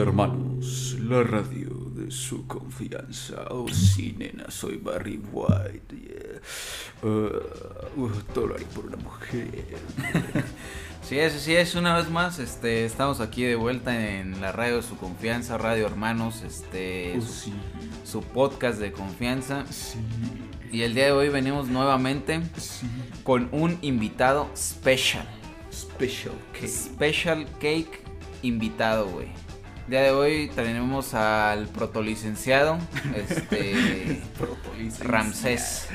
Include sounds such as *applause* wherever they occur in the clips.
Hermanos, la radio de su confianza. Oh, sí, nena, soy Barry White. Yeah. Uh, uh, todo lo haría por una mujer. *laughs* Sí es, sí es, una vez más, este, estamos aquí de vuelta en la radio de su confianza, Radio Hermanos, este, Oh, su, sí, su podcast de confianza. sí, Y el día de hoy venimos nuevamente sí. con un invitado special. Special cake. Special cake invitado, güey. El día de hoy tenemos al protolicenciado, *laughs* este, Ramsés.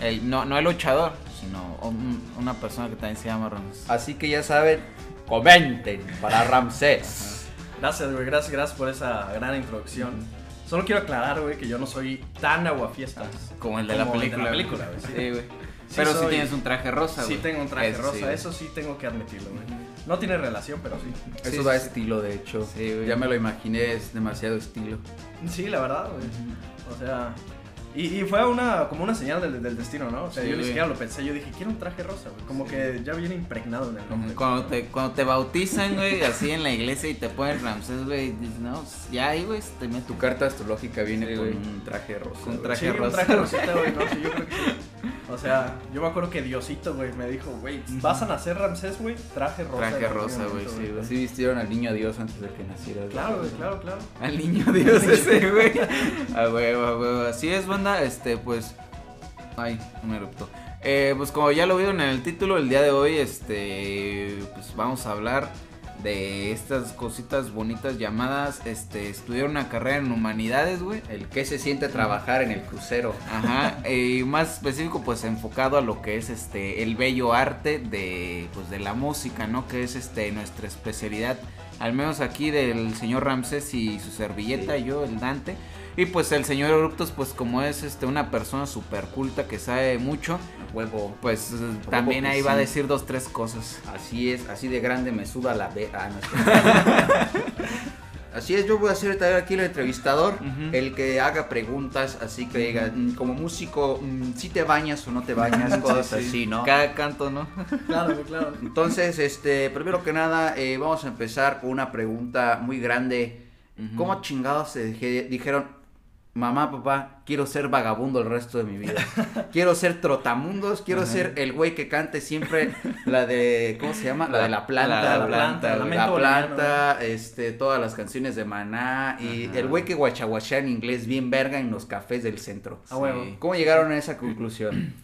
El, no, no el luchador, sino un- una persona que también se llama Ramsés. Así que ya saben, comenten para Ramsés. Gracias, güey, gracias, gracias por esa gran introducción. Solo quiero aclarar, güey, que yo no soy tan aguafiestas. Como el de la Como el de película. la película, güey, sí. Sí, güey. Sí Pero sí soy- tienes un traje rosa, Sí güey. tengo un traje rosa, sí, eso sí tengo que admitirlo, güey. No tiene relación, pero sí. Eso Sí, da sí, estilo, de hecho. Sí, güey. ya me lo imaginé, es demasiado estilo. Sí, la verdad, güey. O sea, y, y fue una, como una señal del, del destino, ¿no? O sea, Sí, yo ni siquiera lo pensé, yo dije, quiero un traje rosa, güey. Como que ya viene impregnado en el nombre. Cuando te, cuando te bautizan, güey, así en la iglesia y te ponen Ramsés, güey, dices, no, pues, ya ahí, güey, te meto Tu carta astrológica viene Sí, con güey. un traje rosa. Con güey. traje sí, un rosa. traje *laughs* rosita, güey, no, sí, yo creo que sí. O sea, yo me acuerdo que Diosito, güey, me dijo, güey, vas a nacer Ramsés, güey, traje rosa. Traje rosa, güey, sí, güey. Así vistieron al niño Dios antes de que naciera. güey. Claro, güey, claro, claro. Al niño Dios *laughs* ese, güey. A huevo, a huevo. Así es, Este, pues. Ay, me eruptó. Eh, pues como ya lo vieron en el título, el día de hoy, este. Pues vamos a hablar de estas cositas bonitas llamadas. Este, estudiar una carrera en humanidades, güey. El que se siente trabajar en el crucero. Ajá, *laughs* y más específico pues enfocado a lo que es este el bello arte de pues de la música, ¿no? Que es este nuestra especialidad, al menos aquí del señor Ramses y su servilleta, Sí. yo el Dante. Y pues el señor Eruptos pues como es este una persona súper culta que sabe mucho, Huevo. pues eh, también ahí va a decir dos tres cosas. Así es, así de grande me suda la ve. Ah, no. *laughs* Así es, yo voy a ser aquí el entrevistador, el que haga preguntas, así que diga, mm, como músico, si te bañas o no te bañas, *laughs* cosas Sí, sí. así, ¿no? Cada canto, ¿no? *laughs* Claro, claro. Entonces, este, primero que nada, eh, vamos a empezar con una pregunta muy grande. ¿Cómo chingados se dije- dijeron, mamá, papá, quiero ser vagabundo el resto de mi vida? *laughs* quiero ser trotamundos, quiero Ajá. ser el güey que cante siempre la de, ¿cómo se llama? La, de la planta. La- la güey. planta, la, planta, este, todas las canciones de Maná y Ajá. el güey que guachaguachea en inglés bien verga en los cafés del centro. A huevo. Sí. ¿Cómo llegaron a esa conclusión?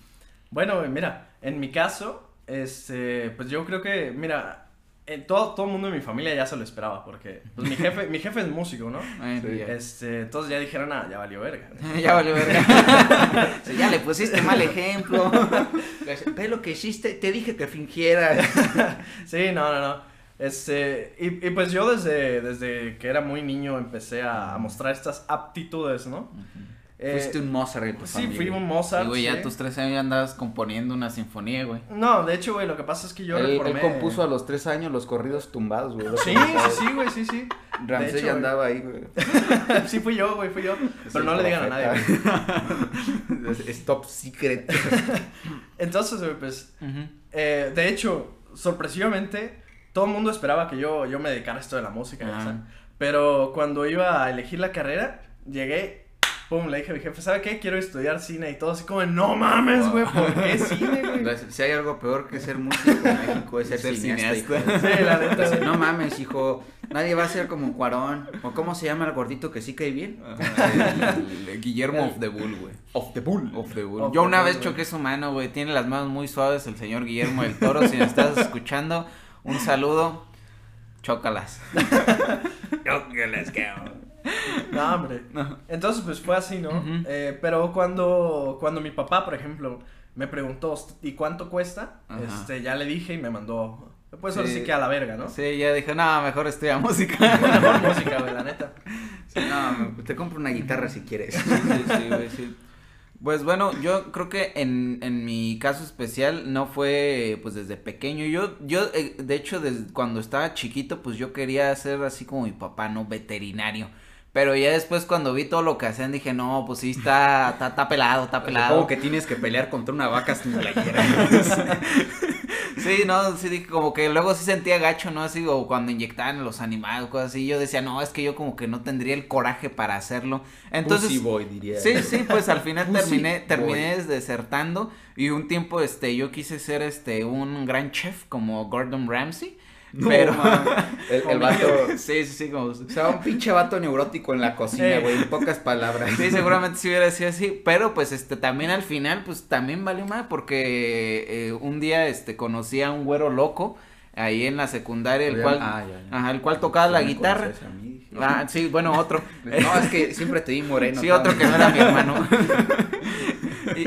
Bueno, mira, en mi caso, este, pues yo creo que, mira, en todo, todo el mundo de mi familia ya se lo esperaba, porque, pues mi jefe, mi jefe es músico, ¿no? *laughs* Ay, Sí. ya. Este, entonces ya dijeron, ah, ya valió verga. *laughs* ya vale verga. *laughs* ya le pusiste mal ejemplo. Ve lo que hiciste, te dije que fingieras. Sí, no, no, no. Este, y, y pues yo desde, desde que era muy niño empecé a, a mostrar estas aptitudes, ¿no? Eh, Fuiste un Mozart en tu Sí, familia. fui un Mozart. Y güey, ya a tus 13 años ya andabas componiendo una sinfonía, güey. No, de hecho, güey, lo que pasa es que yo él, reformé... él compuso a los tres años los corridos tumbados, güey. Sí, sí, sí, güey, sí, sí. Ramsey hecho, ya güey. andaba ahí, güey. *laughs* sí fui yo, güey, fui yo. Pero no le digan a nadie, güey. profeta. *laughs* Es- es top secret. *laughs* Entonces, güey, pues, eh, de hecho, sorpresivamente, todo el mundo esperaba que yo, yo me dedicara a esto de la música. Pero cuando iba a elegir la carrera, llegué, pum, le dije a mi jefe, ¿sabe qué? Quiero estudiar cine y todo así como, no mames, güey, ¿por qué cine, güey? Si hay algo peor que ser músico en México es ser, Ser cineasta. cineasta. Sí, la neta. No mames, hijo. Nadie va a ser como Cuarón. ¿O cómo se llama el gordito que sí cae bien? El- el Guillermo of the Bull, güey. Of the Bull. Of the Bull. Of Yo the una Bull, vez choqué su mano, güey. Tiene las manos muy suaves el señor Guillermo del Toro. Si me estás escuchando, un saludo. Chócalas. *laughs* Chócalas, cabrón. No, hombre. Entonces, pues fue así, ¿no? Eh, pero cuando, cuando mi papá, por ejemplo, me preguntó, ¿y cuánto cuesta? Ajá. Este, ya le dije y me mandó, pues ahora Sí. sí que a la verga, ¿no? Sí, ya dije, no, mejor estudia música. *laughs* Mejor música, güey, la neta. No, te compro una guitarra si quieres. *laughs* Sí, sí, güey, sí. Pues bueno, yo creo que en, en mi caso especial no fue pues desde pequeño. Yo, yo eh, de hecho, desde cuando estaba chiquito, pues yo quería ser así como mi papá, ¿no? Veterinario. Pero ya después cuando vi todo lo que hacían dije, no, pues sí, está, está, está pelado, está *laughs* pelado. Como que tienes que pelear contra una vaca sin playera. *laughs* Sí, no, sí dije como que luego sí sentía gacho, ¿no? Así, o cuando inyectaban los animales, cosas así. Yo decía, no, es que yo como que no tendría el coraje para hacerlo. Entonces. Pussy boy, diría. Sí, sí, pues al final *laughs* Pussy terminé, boy. terminé desertando. Y un tiempo, este, yo quise ser este, un gran chef como Gordon Ramsay. No, pero. man. *laughs* El, el vato. *laughs* sí, sí, sí, como. O sea, un pinche vato neurótico en la cocina, Eh. güey, en pocas palabras. Sí, seguramente sí hubiera sido así, pero pues este también al final pues también valió más porque eh, un día este conocí a un güero loco ahí en la secundaria el cual Ah, ya, ya. ajá, el cual tocaba la guitarra. mí. Ah, sí, bueno, otro. No, es que siempre te di moreno. sí, otro que no era mi hermano. *laughs* y,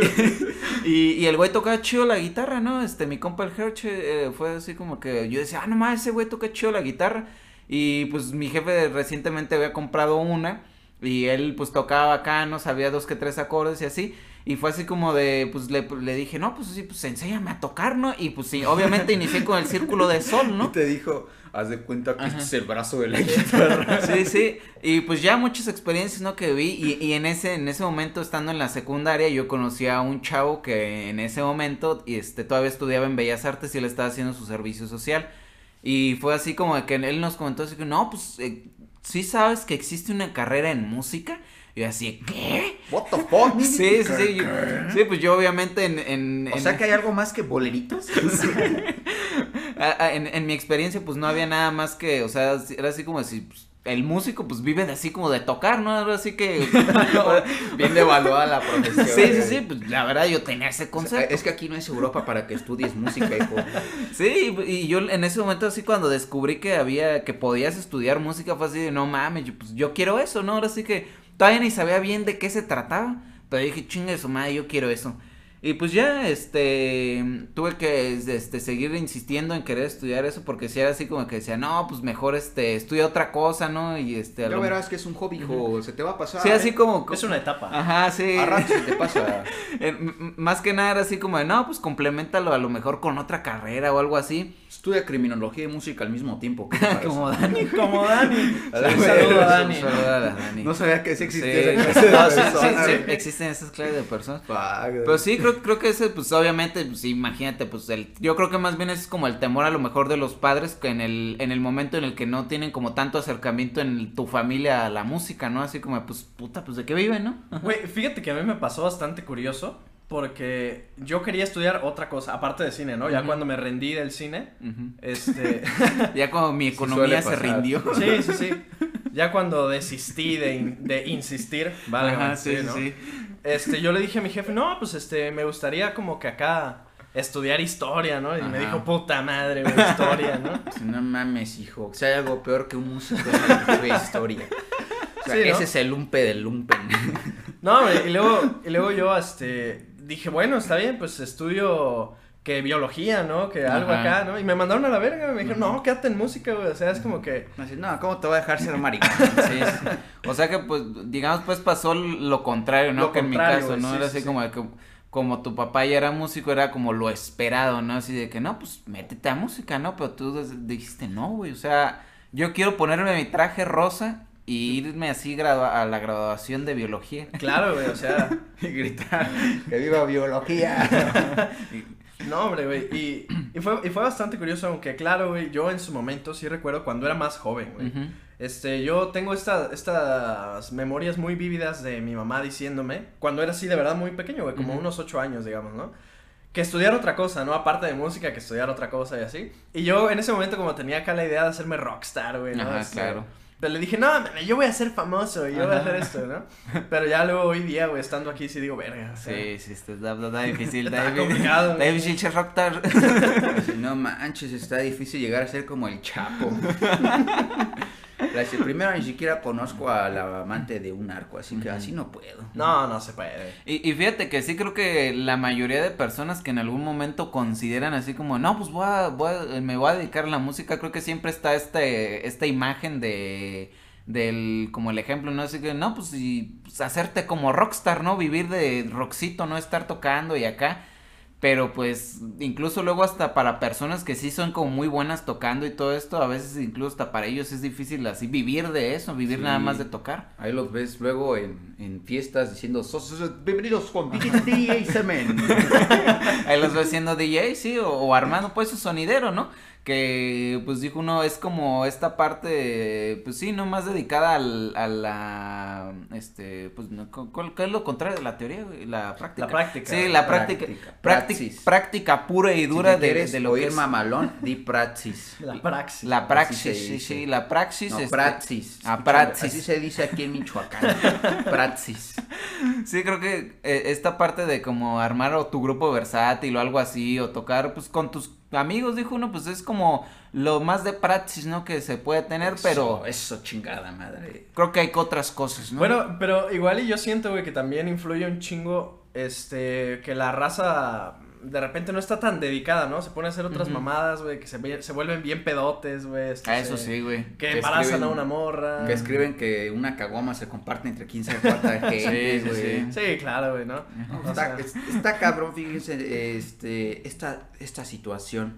y, y el güey tocaba chido la guitarra, ¿no? Este, mi compa el Herche eh, fue así como que yo decía, ah, no más, ese güey toca chido la guitarra. Y pues mi jefe recientemente había comprado una y él pues tocaba acá, no sabía dos que tres acordes y así. Y fue así como de, pues le, le dije, no, pues sí, pues enséñame a tocar, ¿no? Y pues sí, obviamente inicié con el círculo de sol, Y ¿no? te dijo, haz de cuenta que Ajá. este es el brazo de la guitarra. *laughs* Sí, sí, y pues ya muchas experiencias, ¿no? Que vi, y, y en ese, en ese momento, estando en la secundaria, yo conocí a un chavo que en ese momento, y este, todavía estudiaba en Bellas Artes y él estaba haciendo su servicio social, y fue así como de que él nos comentó así que, no, pues, eh, ¿sí sabes que existe una carrera en música? Y así, ¿qué? What the fuck? *laughs* Sí, sí, sí, yo- sí, pues yo obviamente en... en, O en- sea que hay algo más que boleritos. *laughs* *laughs* en, en mi experiencia, pues no había nada más que, o sea, era así como si pues, el músico, pues vive de así como de tocar, ¿no? Así que. Bien devaluada la profesión. sí, sí, sí, pues la verdad yo tenía ese O sea, concepto. es que aquí no es Europa para que estudies música, hijo. Sí, y yo en ese momento así cuando descubrí que había, que podías estudiar música, fue así de, no mames, yo, pues yo quiero eso, ¿no? Ahora sí que todavía ni sabía bien de qué se trataba, pero dije, chingue su madre, yo quiero eso. Y pues ya, este, tuve que, este, seguir insistiendo en querer estudiar eso, porque si era así como que decía, no, pues mejor, este, estudia otra cosa, ¿no? Y este, Ya lo- verás que es un hobby, hijo. Se te va a pasar. Sí, así como... Es una etapa. Ajá, sí. A rato se te pasa. *laughs* Eh, más que nada era así como de, no, pues complementalo a lo mejor con otra carrera o algo así. Estudia criminología y música al mismo tiempo. *laughs* como Dani. Como Dani. *laughs* Un saludo a Dani. Un saludo a la Dani. No sabía que sí Sí, existía esa clase de no, sí, sí, persona, sí, güey. existen esas clases de personas. Pero sí, creo, creo que ese, pues obviamente, pues imagínate, pues el, yo creo que más bien es como el temor a lo mejor de los padres que en el, en el momento en el que no tienen como tanto acercamiento en tu familia a la música, ¿no? Así como, pues, puta, pues de qué viven, ¿no? Güey, fíjate que a mí me pasó bastante curioso porque yo quería estudiar otra cosa, aparte de cine, ¿no? Ya cuando me rendí del cine, este... *laughs* Ya como mi economía se rindió. sí, sí, sí. Ya cuando desistí de, in- de insistir, vale, Ajá, sí, sí, ¿no? sí. Este, yo le dije a mi jefe, no, pues este, me gustaría como que acá estudiar historia, ¿no? Y me dijo, puta madre, güey, historia, ¿no? *laughs* No mames, hijo. Si hay algo peor que un músico estudia historia. O sea, Sí, ¿no? ese es el lumpe del lumpen. No, y luego, y luego yo, este, dije, bueno, está bien, pues estudio que biología, ¿no? Que algo Ajá. acá, ¿no? Y me mandaron a la verga, me dijeron, no, quédate en música, güey, o sea, es como que... Así, no, ¿cómo te voy a dejar ser maricón? *laughs* Sí, sí. O sea que, pues, digamos, pues pasó lo contrario, ¿no? Lo que en mi caso, ¿no? sí, era sí, así sí. como de que, como tu papá ya era músico, era como lo esperado, ¿no? Así de que, no, pues, métete a música, ¿no? Pero tú dijiste, no, güey, o sea, yo quiero ponerme mi traje rosa y irme así a la graduación de biología. Claro, güey, o sea, *laughs* Y gritar, *laughs* que viva biología. *laughs* no, hombre, güey, y, y, fue, y fue bastante curioso, aunque claro, güey, yo en su momento sí recuerdo cuando era más joven, güey. Este, yo tengo esta, estas memorias muy vívidas de mi mamá diciéndome, cuando era así de verdad muy pequeño, güey, como unos ocho años, digamos, ¿no? Que estudiar otra cosa, ¿no? Aparte de música, que estudiar otra cosa y así. Y yo en ese momento como tenía acá la idea de hacerme rockstar, güey, ¿no? Ajá, Este, claro. Pero le dije, no, yo voy a ser famoso, yo voy a hacer esto, ¿no? Pero ya luego hoy día, güey, estando aquí, sí digo, verga. Sí, sí, está, está, está difícil, *laughs* Está está complicado, Está difícil rockstar. *laughs* No manches, está difícil llegar a ser como el Chapo. *laughs* Dice, primero ni siquiera conozco a la amante de un arco, así que así no puedo. No, no se puede. Y, y fíjate que sí creo que la mayoría de personas que en algún momento consideran así como, no, pues voy a, voy a- me voy a dedicar a la música, creo que siempre está este, esta imagen de, del, como el ejemplo, ¿no? Así que, no, pues, y, pues, hacerte como rockstar, ¿no? Vivir de rockcito, no estar tocando y acá. Pero pues incluso luego hasta para personas que sí son como muy buenas tocando y todo esto, a veces incluso hasta para ellos es difícil así vivir de eso, vivir Sí. nada más de tocar. Ahí los ves luego en, en fiestas diciendo, "Sos- bienvenidos con DJ Semen. *laughs* Ahí los ves siendo DJ, sí, o, o armando pues su sonidero, ¿no? Que pues dijo uno, es como esta parte, pues sí, no más dedicada al, a la, este, pues, no, ¿qué es lo contrario de la teoría, güey? La práctica. La práctica. Sí, la práctica, Práctica, práctica, pura y dura si te de, de lo que oír es mamalón, *laughs* di praxis. La praxis. la praxis, sí, sí, la praxis. No, este, praxis. Escúchame, praxis. Así se dice aquí en Michoacán. *laughs* praxis. Sí, creo que eh, esta parte de como armar o tu grupo versátil o algo así, o tocar pues con tus amigos, dijo uno, pues es como lo más de praxis, ¿no? Que se puede tener, pero Eso, eso chingada madre. creo que hay otras cosas, ¿no? Bueno, pero igual y yo siento, güey, que también influye un chingo, este, que la raza de repente no está tan dedicada, ¿no? Se pone a hacer otras mamadas, güey, que se, se vuelven bien pedotes, güey. este, Ah, eso sí, güey. Que Que embarazan escriben- a una morra. Que escriben que una caguama se comparte entre 15 y 4 *laughs* gente, sí, güey. sí. Sí, claro, güey, ¿no? Está, está cabrón, fíjense, este, esta, esta situación.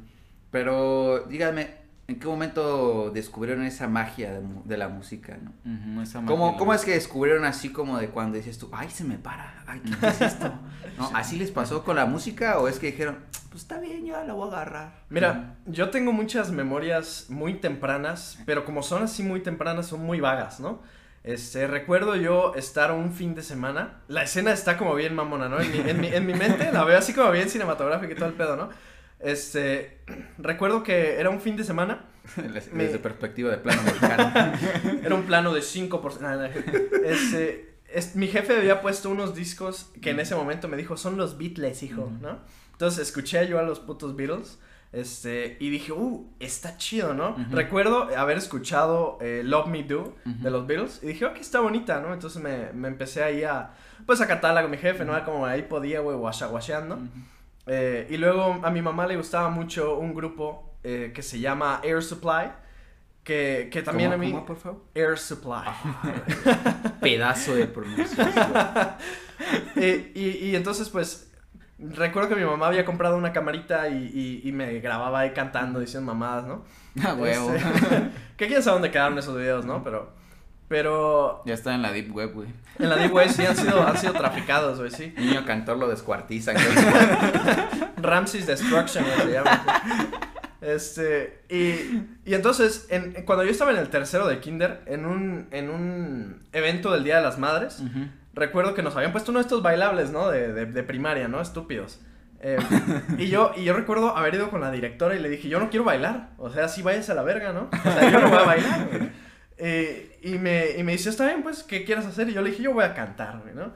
Pero díganme, ¿en qué momento descubrieron esa magia de, la música, no? Esa ¿Cómo, magia, ¿Cómo güey. es que descubrieron así como de cuando dices tú, ay, se me para, ay, ¿qué, es esto? *laughs* ¿No? ¿Así les pasó con la música o es que dijeron, pues está bien, ya la voy a agarrar? Mira, yo tengo muchas memorias muy tempranas, pero como son así muy tempranas, son muy vagas, ¿no? Este, recuerdo yo estar un fin de semana, la escena está como bien mamona, ¿no? En mi, en mi, en mi mente la veo así como bien cinematográfica y todo el pedo, ¿no? Este, *clears throat* recuerdo que era un fin de semana, *laughs* Desde, Me- desde perspectiva de plano mexicano. *laughs* era un plano de 5%. nada, nada. Este, es- mi jefe había puesto unos discos que en ese momento me dijo, son los Beatles, hijo, ¿no? Entonces escuché yo a los putos Beatles. Este, y dije, uh, está chido, ¿no? Recuerdo haber escuchado eh, Love Me Do de los Beatles y dije, ok, está bonita, ¿no? Entonces me, me empecé ahí a, pues a cantarla con mi jefe, ¿no? Como ahí podía, güey, guasheando. Eh, y luego a mi mamá le gustaba mucho un grupo eh, que se llama Air Supply, que, que también ¿Cómo, a mí... cómo, por favor? Air Supply. *laughs* Pedazo de pronunciación. *laughs* Eh, y, y entonces, pues, recuerdo que mi mamá había comprado una camarita y, y- y me grababa ahí cantando, diciendo mamadas, ¿no? *laughs* Ah, huevo. Este, que quién sabe dónde quedaron esos videos, ¿no? Pero, pero ya está en la deep web, güey. en la Deep Web sí han sido, han sido traficados, güey, sí. Niño cantor lo descuartiza. *laughs* Ramses Destruction, güey, se llama. Este, y, y entonces, en, cuando yo estaba en el tercero de kinder, en un, en un evento del Día de las Madres, recuerdo que nos habían puesto uno de estos bailables, ¿no? De, de, de primaria, ¿no? Estúpidos. Eh, y yo y yo recuerdo haber ido con la directora y le dije, yo no quiero bailar. O sea, sí váyase a la verga, ¿no? O sea, yo no voy a bailar, güey. Eh, y, me, y me dice, está bien, pues, ¿qué quieres hacer? Y yo le dije, yo voy a cantar, güey, ¿no?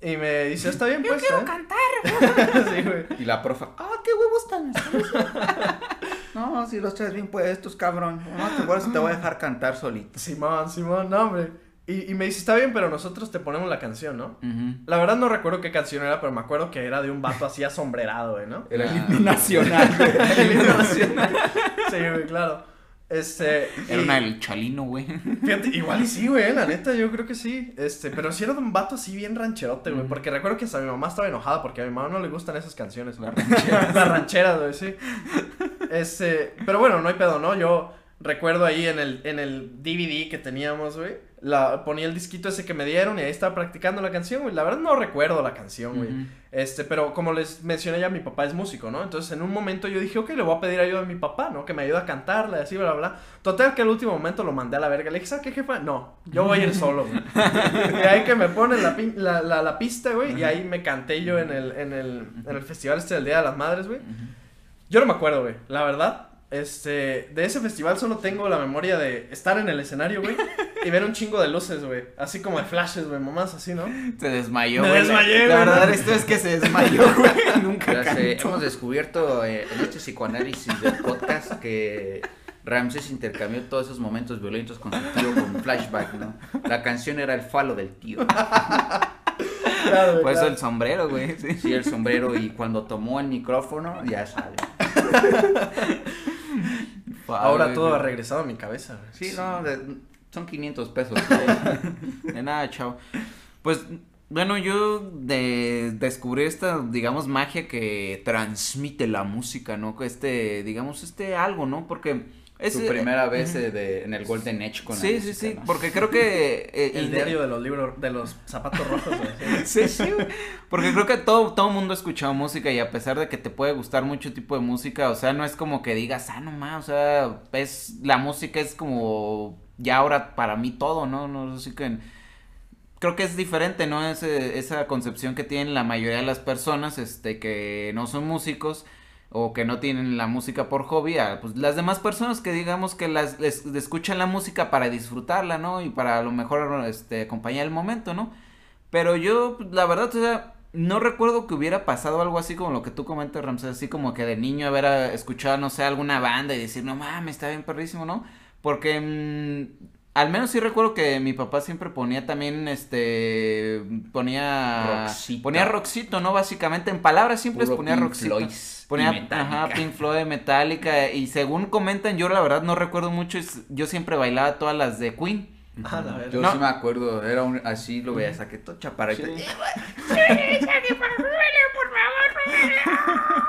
Y me dice, está bien, pues. Yo quiero cantar. *laughs* sí, güey. Y la profa, ah, qué huevos tan No, si los traes bien puestos, cabrón. No te acuerdas, te voy a dejar cantar solito. Simón, Simón, no, hombre. Y, y me dice, está bien, pero nosotros te ponemos la canción, ¿no? La verdad no recuerdo qué canción era, pero me acuerdo que era de un vato así asombrerado, güey, ¿no? Era el Ah. himno nacional, *laughs* güey. El himno nacional. Sí, güey, claro. Este. Era y- una del chalino, güey. *laughs* Fíjate, igual y sí, güey, la neta, yo creo que sí. Este, pero sí era de un vato así bien rancherote, güey. Porque recuerdo que hasta mi mamá estaba enojada porque a mi mamá no le gustan esas canciones. La ranchera. *laughs* Las rancheras, güey, sí. Este, pero bueno, no hay pedo, ¿no? Yo recuerdo ahí en el, en el DVD que teníamos, güey. La, ponía el disquito ese que me dieron y ahí estaba practicando la canción, güey. La verdad no recuerdo la canción, güey. Este, pero como les mencioné ya, mi papá es músico, ¿no? Entonces en un momento yo dije, ok, le voy a pedir ayuda a mi papá, ¿no? Que me ayude a cantarla y así, bla, bla, bla. Total que al último momento lo mandé a la verga. Le dije, ¿sabes qué, jefa? No, yo voy a ir solo, güey. *laughs* y ahí que me ponen la, la, la, la pista, güey, y ahí me canté yo en el, en el, en el festival este del Día de las Madres, güey. Yo no me acuerdo, güey, la verdad. Este, de ese festival solo tengo la memoria de estar en el escenario, güey, y ver un chingo de luces, güey. Así como de flashes, güey, mamás así, ¿no? Se desmayó, Me güey. desmayé, La güey, verdad, ¿no? esto es que se desmayó, *laughs* güey. Nunca cantó. hemos descubierto eh, en este psicoanálisis del podcast que Ramses intercambió todos esos momentos violentos con su tío con flashback, ¿no? La canción era el falo del tío. Claro, güey, Por eso claro. el sombrero, güey. Sí. Sí, el sombrero y cuando tomó el micrófono ya sale. *laughs* Ahora todo ha regresado a mi cabeza. Sí, no, de- son 500 pesos. *laughs* De nada, chao. Pues Bueno, yo de descubrí esta, digamos, magia que transmite la música, ¿no? Este, digamos, este algo, ¿no? Porque es tu primera vez eh, de, en el Golden Edge con Sí, la sí, sí, porque creo que... Eh, el diario de los libros, de los zapatos rojos. *laughs* sí, sí, porque creo que todo, todo mundo ha escuchado música y a pesar de que te puede gustar mucho tipo de música, o sea, no es como que digas, ah, no más, o sea, es, la música es como ya ahora para mí todo, ¿no? No, así que creo que es diferente, ¿no? Ese, esa concepción que tienen la mayoría de las personas, este, que no son músicos o que no tienen la música por hobby, pues las demás personas que digamos que las escuchan la música para disfrutarla, ¿no? Y para a lo mejor este acompañar el momento, ¿no? Pero yo pues, la verdad, o sea, no recuerdo que hubiera pasado algo así como lo que tú comentas, Ramsey, así como que de niño haber ah, escuchado, no sé, alguna banda y decir, no mames, está bien perrísimo, ¿no? Porque mm, al menos sí recuerdo que mi papá siempre ponía también, este, ponía... Roxito. Ponía Roxito, ¿no? Básicamente, en palabras simples ponía Pink Roxito. ponía, ajá, Pink Floyd, Metallica, y según comentan, yo la verdad no recuerdo mucho, yo siempre bailaba todas las de Queen. Ah, yo sí me acuerdo, era un, así lo veía, saqué todo chaparrito. Sí. *laughs* por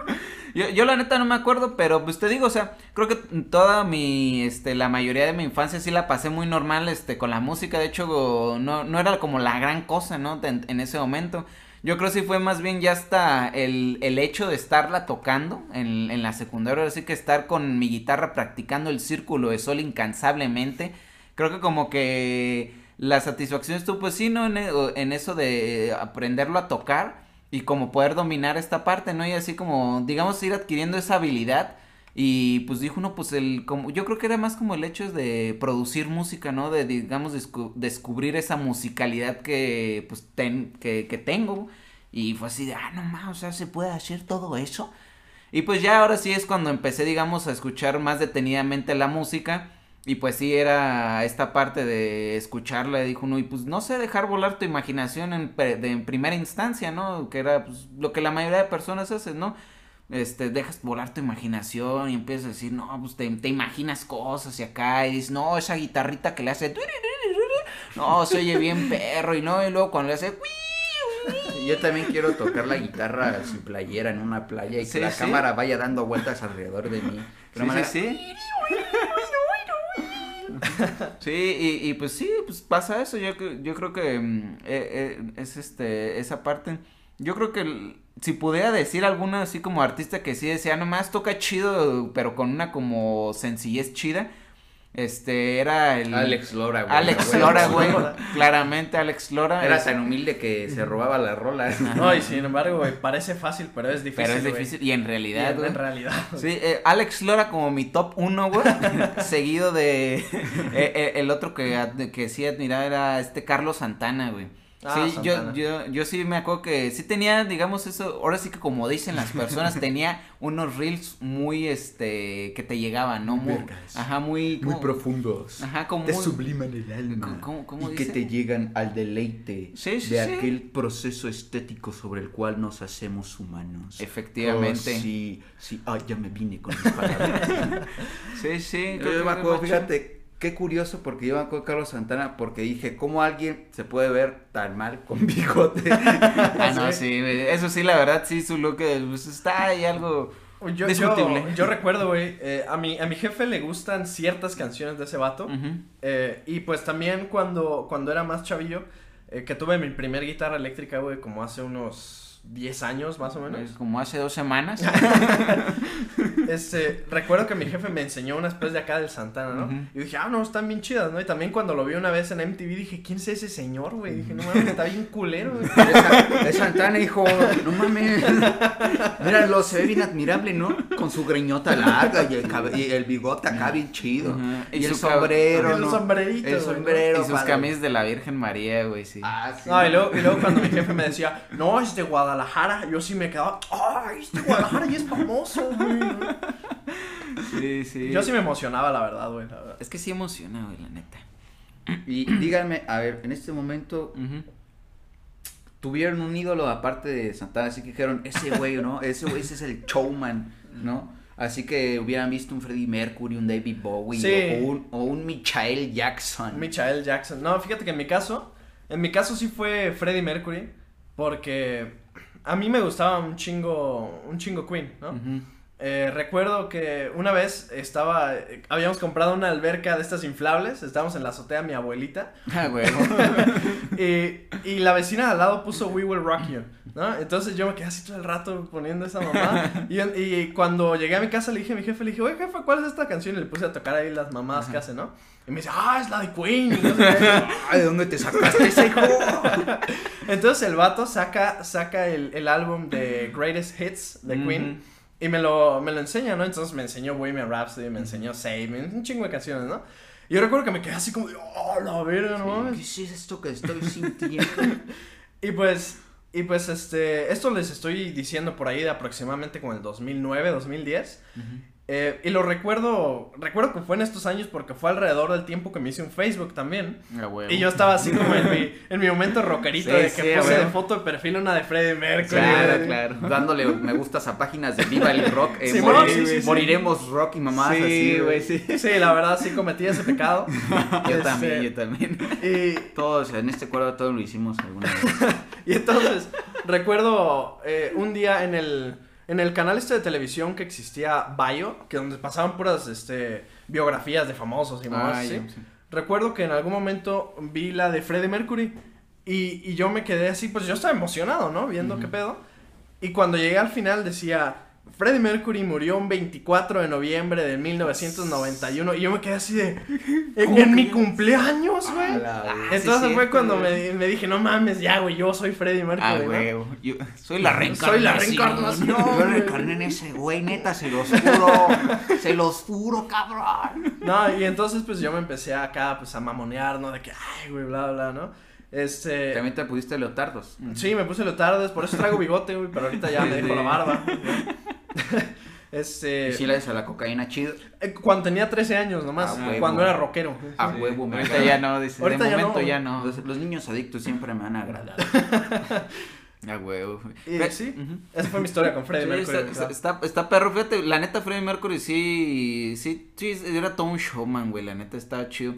favor, *laughs* yo, yo la neta no me acuerdo, pero pues te digo, o sea, creo que toda mi, este, la mayoría de mi infancia sí la pasé muy normal, este, con la música, de hecho, no, no era como la gran cosa, ¿no? En, ese momento. Yo creo que sí fue más bien ya hasta el, el hecho de estarla tocando en, en la secundaria, así que estar con mi guitarra practicando el círculo de sol incansablemente. Creo que como que la satisfacción estuvo, pues sí, ¿no? En, en eso de aprenderlo a tocar y como poder dominar esta parte, ¿no? Y así como, digamos, ir adquiriendo esa habilidad. Y pues dijo uno, pues el, como, yo creo que era más como el hecho de producir música, ¿no? De, digamos, descubrir esa musicalidad que, pues, ten, que, que tengo. Y fue así de, ah, no más, o sea, se puede hacer todo eso. Y pues ya ahora sí es cuando empecé, digamos, a escuchar más detenidamente la música. Y pues sí, era esta parte de escucharla, dijo uno, y pues no sé, dejar volar tu imaginación en, de, en primera instancia, ¿no? Que era pues, lo que la mayoría de personas hacen, ¿no? Este, dejas volar tu imaginación y empiezas a decir, no, pues te, te imaginas cosas y acá, y dices, no, esa guitarrita que le hace, no, se oye bien perro, y no, y luego cuando le hace, yo también quiero tocar la guitarra sin playera en una playa y que la cámara vaya dando vueltas alrededor de mí. sí, sí, sí. *laughs* sí, y, y, pues sí, pues pasa eso. Yo, yo creo que eh, eh, es este, esa parte. Yo creo que si pudiera decir alguna así como artista que sí decía, nomás toca chido, pero con una como sencillez chida este, era el... Alex Lora, güey. Alex Lora, güey. Claramente Alex Lora. Era tan humilde que se robaba las rolas. No, y sin embargo, güey, parece fácil, pero es difícil, Pero es difícil, y en realidad, güey. En realidad. Sí, eh, Alex Lora como mi top uno, güey. *laughs* seguido de... Eh, eh, el otro que, que sí admiraba era este Carlos Santana, güey. Ah, sí, yo, yo, yo sí me acuerdo que sí tenía, digamos, eso, ahora sí que como dicen las personas, *laughs* tenía unos reels muy, este, que te llegaban, ¿no? Muy, ajá, muy... Muy profundos. Ajá, como... Te subliman el alma. ¿Cómo, cómo y que te llegan al deleite de aquel proceso estético sobre el cual nos hacemos humanos. Efectivamente. Oh, sí, sí, ah, ya me vine con mis palabras. *laughs* sí, sí. Yo me acuerdo, fíjate, qué curioso porque yo acuerdo de Carlos Santana porque dije, ¿cómo alguien se puede ver tan mal con *laughs* bigote? ah, no, sí, eso sí, la verdad, sí, su look pues, está ahí algo yo, discutible. Yo, recuerdo, güey, eh, a, mi, a mi jefe le gustan ciertas canciones de ese vato. Eh, y pues también cuando, cuando era más chavillo, eh, que tuve mi primer guitarra eléctrica, güey, como hace unos 10 años más o menos. como hace dos semanas. *laughs* *laughs* este, recuerdo que mi jefe me enseñó unas pues de acá del Santana, ¿no? Y dije, ah, no, están bien chidas, ¿no? Y también cuando lo vi una vez en MTV dije, ¿quién es ese señor, güey? Dije, no mames, está bien culero, güey. *laughs* Es Santana, hijo, no mames. Míralo, se ve bien admirable, ¿no? Con su greñota larga y el, el bigote acá bien chido. Y, el sombrero, El sombrerito. El sombrero. Y sus camisas de la Virgen María, güey, sí. Ah, sí. No, y luego, y luego cuando mi jefe me decía, no, es de Guadalajara yo sí me quedaba, ¡ay, este Guadalajara y es famoso, güey! *laughs* Sí, sí. Yo sí me emocionaba, la verdad, güey, Es que sí emociona, güey, la neta. Y díganme, a ver, en este momento, tuvieron un ídolo aparte de Santana, así que dijeron, ese güey, ¿no? Ese güey, ese es el showman, ¿no? Así que hubieran visto un Freddie Mercury, un David Bowie o, un, o un Michael Jackson. Michael Jackson. No, fíjate que en mi caso, En mi caso sí fue Freddie Mercury, porque a mí me gustaba un chingo, un chingo Queen, ¿no? Eh, recuerdo que una vez estaba, habíamos comprado una alberca de estas inflables, estábamos en la azotea mi abuelita. Ah, *laughs* y, y, la vecina de al lado puso We Will Rock You, ¿no? Entonces yo me quedé así todo el rato poniendo esa mamá. Y, y cuando llegué a mi casa le dije a mi jefe, le dije, oye jefe, ¿cuál es esta canción? Y le puse a tocar ahí las mamás que hace, ¿no? Y me dice, ah, es la de Queen. Y no sé *laughs* ¿de dónde te sacaste ese hijo? *laughs* Entonces el vato saca, saca el, el álbum de Greatest Hits de Queen. Y me lo, me lo enseña, ¿no? Entonces me enseñó Bohemian Rhapsody, me enseñó Save, un chingo de canciones, ¿no? Y yo recuerdo que me quedé así como, oh, la verga, ¿no? ¿Qué es esto que estoy *laughs* sintiendo? y pues, y pues, este, esto les estoy diciendo por ahí de aproximadamente como el 2009, 2010. Eh, y lo recuerdo, recuerdo que fue en estos años porque fue alrededor del tiempo que me hice un Facebook también. Ah, y yo estaba así como en mi, en mi momento rockerito de que puse de foto de perfil una de Freddie Mercury. Claro, claro. Dándole me gustas a páginas de Viva el Rock. Eh, moriremos rock y mamás así, güey. Sí. sí, la verdad sí cometí ese pecado. *laughs* yo este, también, yo también. Y... Todos, en este cuadro todos lo hicimos alguna vez. *laughs* y entonces, recuerdo eh, un día en el en el canal este de televisión que existía Bio, que donde pasaban puras este, biografías de famosos y más, ah, Recuerdo que en algún momento vi la de Freddie Mercury y, y yo me quedé así, pues yo estaba emocionado, ¿no? Viendo qué pedo. Y cuando llegué al final decía, Freddie Mercury murió un 24 de noviembre de 1991 y yo me quedé así de *laughs* en, mi cumpleaños, güey. Entonces fue cuando me, me, dije, no mames, ya, güey, yo soy Freddie Mercury. Ah, güey, soy la reencarnación. Soy la reencarnación. Yo reencarné en ese güey, neta, se los juro. *laughs* se los juro, cabrón. No, y entonces pues yo me empecé acá pues a mamonear, ¿no? De que, ay, güey, bla, bla, ¿no? Este. También te pusiste leotardos. Sí, me puse leotardos, por eso traigo bigote, güey, pero ahorita ya me dejo la barba. *laughs* *laughs* Este. ¿Y si le a la cocaína chido? Eh, cuando tenía 13 años nomás. cuando era rockero. A huevo, Ahorita ya no, dice. Ahorita de momento ya no. Los, niños adictos siempre me han agradado. *laughs* A huevo. sí, esa fue mi historia con Freddie Mercury. Está, está, perro, fíjate, la neta Freddie Mercury sí, sí, sí, era todo un showman, güey, la neta estaba chido.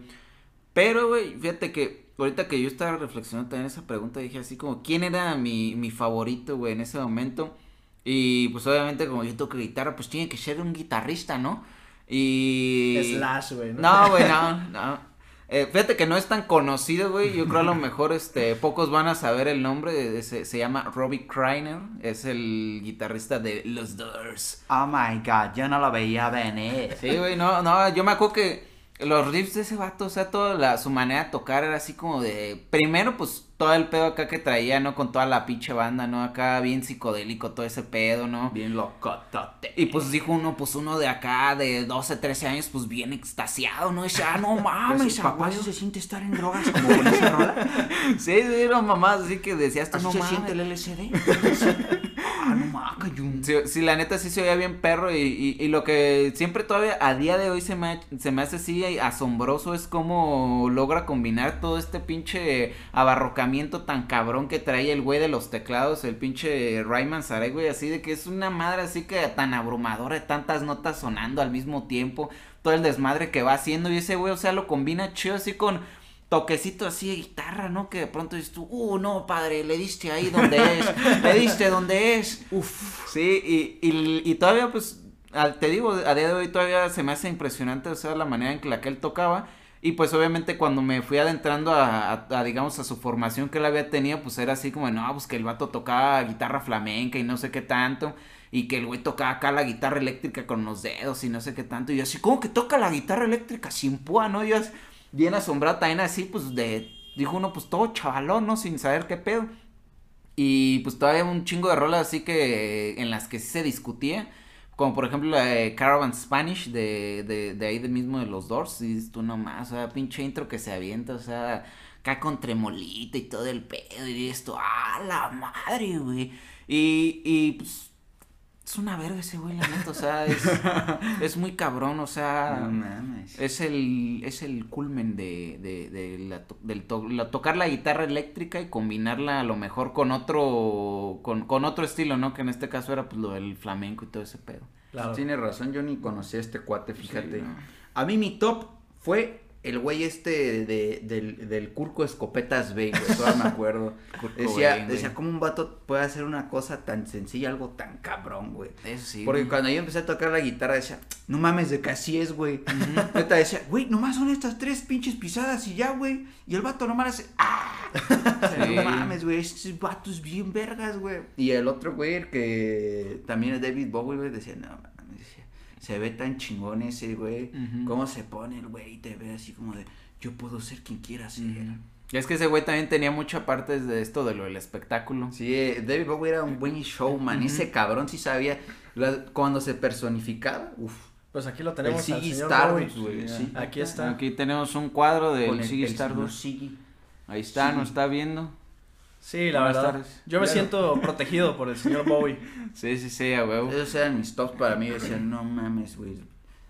Pero, güey, fíjate que ahorita que yo estaba reflexionando también esa pregunta, dije así como, ¿quién era mi, mi favorito, güey, en ese momento? Y pues obviamente como yo toco guitarra, pues tiene que ser un guitarrista, ¿no? Y... Slash, güey. ¿no? No, güey, no, *laughs* no. Eh, fíjate que no es tan conocido, güey. Yo creo a lo mejor este, pocos van a saber el nombre. Se, se llama Robbie Kreiner. Es el guitarrista de Los Doors. Oh my god, yo no lo veía venir. Sí, güey, no, no. Yo me acuerdo que los riffs de ese vato, o sea, toda la, su manera de tocar era así como de. Primero, pues todo el pedo acá que traía, ¿no? Con toda la pinche banda, ¿no? Acá bien psicodélico todo ese pedo, ¿no? Bien locotote. Y pues dijo uno, pues uno de acá de 12, 13 años, pues bien extasiado, ¿no? Dice, ah, no mames, pues, papá, se siente estar en drogas como con esa rola? *laughs* sí, sí, no mamás, así que decías tú, no se siente el LCD? *laughs* sí, la neta sí se oía bien perro y, y, lo que siempre todavía a día de hoy se me, se me hace así asombroso es cómo logra combinar todo este pinche abarrocamiento tan cabrón que trae el güey de los teclados, el pinche Rayman Saray, güey, así de que es una madre así que tan abrumadora, de tantas notas sonando al mismo tiempo, todo el desmadre que va haciendo y ese güey, o sea, lo combina chido así con toquecito así de guitarra, ¿no? Que de pronto dices tú, uh, no, padre, le diste ahí donde es, le diste donde es, uf, sí, y, y, y todavía pues, te digo, a día de hoy todavía se me hace impresionante, o sea, la manera en que la que él tocaba, y pues obviamente cuando me fui adentrando a, digamos, a su formación que él había tenido, pues era así como, no, pues que el vato tocaba guitarra flamenca y no sé qué tanto. Y que el güey tocaba acá la guitarra eléctrica con los dedos y no sé qué tanto. Y yo así, ¿cómo que toca la guitarra eléctrica sin púa, no? Y yo bien asombrado también así, pues de, dijo uno, pues todo chavalón, ¿no? Sin saber qué pedo. Y pues todavía un chingo de rolas así que en las que sí se discutía. Como por ejemplo la de Caravan Spanish de, de, de ahí de mismo de los Doors. Y tú nomás, o sea, pinche intro que se avienta, o sea, acá con tremolita y todo el pedo. Y esto, ¡ah, la madre, güey! Y, y pues es una verga ese güey, la neta, o sea, es, *laughs* es muy cabrón, o sea, no mames. es el, es el culmen de, de, de la, del la, tocar la guitarra eléctrica y combinarla a lo mejor con otro, con, con otro estilo, ¿no? Que en este caso era pues lo del flamenco y todo ese pedo. Claro. Tiene razón, yo ni conocí a este cuate, fíjate. A mí mi top fue el güey este de, del, del Curco Escopetas Bay, güey, *laughs* todavía me acuerdo. decía, decía, ¿cómo un vato puede hacer una cosa tan sencilla, algo tan cabrón, güey? Eso sí. Porque cuando yo empecé a tocar la guitarra decía, no mames, de que así es, güey. Uh decía, güey, nomás son estas tres pinches pisadas y ya, güey. Y el vato nomás hace, ¡ah! *laughs* No mames, güey, ese vato es bien vergas, güey. Y el otro güey, el que también es David Bowie, güey, decía, no mames, se ve tan chingón ese, güey. Cómo se pone el güey y te ve así como de, yo puedo ser quien quiera ser. Y es que ese güey también tenía mucha parte de esto de lo del espectáculo. Sí, David Bowie era un buen showman. Ese cabrón sí sabía. cuando se personificaba, uff. Pues aquí lo tenemos. El Siggy Stardust, güey. Aquí está. Aquí tenemos un cuadro del Siggy Stardust. Ahí está, nos está viendo. Sí, la verdad. Yo me siento protegido por el señor Bowie. *laughs* Sí, sí, sí, a huevo. Esos eran mis tops para mí. Decían, no mames, güey.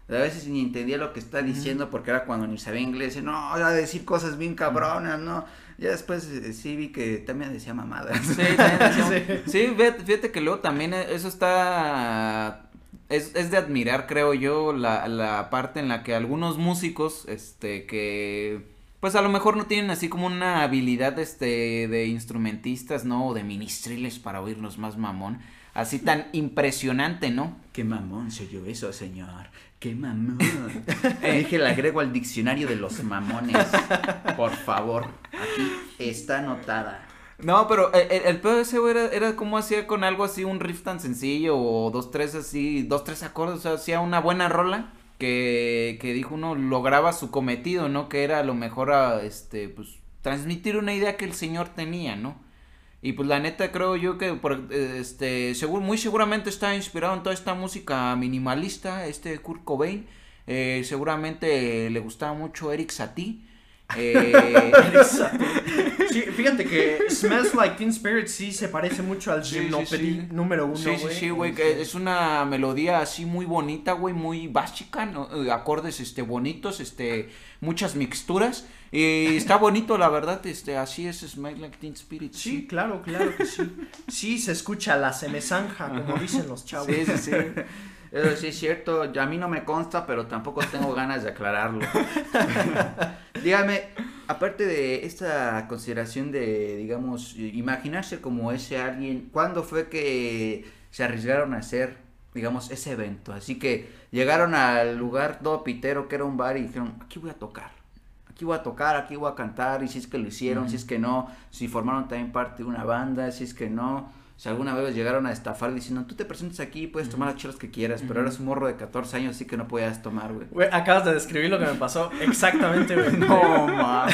A veces ni entendía lo que está diciendo porque era cuando ni sabía inglés. No, va a decir cosas bien cabronas, ¿no? Ya después eh, sí vi que también decía mamadas. Sí, también *laughs* sí. sí fíjate, que luego también eso está es, es, de admirar, creo yo, la, la parte en la que algunos músicos, este, que pues a lo mejor no tienen así como una habilidad este de instrumentistas, ¿no? O de ministriles para oírnos más mamón. Así tan impresionante, ¿no? Qué mamón se oyó eso, señor. Qué mamón. *laughs* Dije, le agrego al diccionario de los mamones. Por favor. Aquí está anotada. No, pero el, el pedo ese era, era como hacía con algo así, un riff tan sencillo, o dos, tres así, dos, tres acordes, o sea, hacía una buena rola que, que dijo uno lograba su cometido, ¿no? Que era a lo mejor a, este, pues, transmitir una idea que el señor tenía, ¿no? Y pues la neta creo yo que por, este muy seguramente está inspirado en toda esta música minimalista, este Kurt Cobain. Eh, seguramente le gustaba mucho Eric Satie. Eh, sí, fíjate que Smells Like Teen Spirit sí se parece mucho al Gymnopedy número uno, Sí, sí, sí, güey, que es una melodía así muy bonita, güey, muy básica, ¿no? Acordes, este, bonitos, este, muchas mixturas, y está bonito, la verdad, este, así es Smells Like Teen Spirit. Sí, claro, claro que sí. Sí, se escucha la semezanja, como dicen los chavos. Sí, sí, sí. Eso sí es cierto, a mí no me consta, pero tampoco tengo ganas de aclararlo. *laughs* Dígame, aparte de esta consideración de, digamos, imaginarse como ese alguien, ¿cuándo fue que se arriesgaron a hacer, digamos, ese evento? Así que llegaron al lugar todo pitero que era un bar y dijeron, aquí voy a tocar. Aquí voy a tocar, aquí voy a cantar, y si es que lo hicieron, si es que no, si formaron también parte de una banda, si es que no, si alguna vez llegaron a estafar diciendo, tú te presentes aquí, puedes tomar las chelas que quieras, pero eres un morro de 14 años, así que no podías tomar, güey. Güey, acabas de describir lo que me pasó exactamente, güey. *laughs* no, man.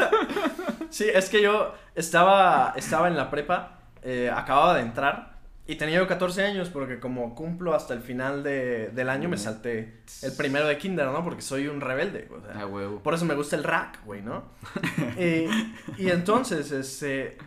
*laughs* sí, es que yo estaba, estaba en la prepa, eh, acababa de entrar y tenía yo 14 años porque como cumplo hasta el final de, del año me salté el primero de kinder, ¿no? Porque soy un rebelde, o sea, huevo. Por eso me gusta el rack, güey, ¿no? *laughs* y, y entonces, este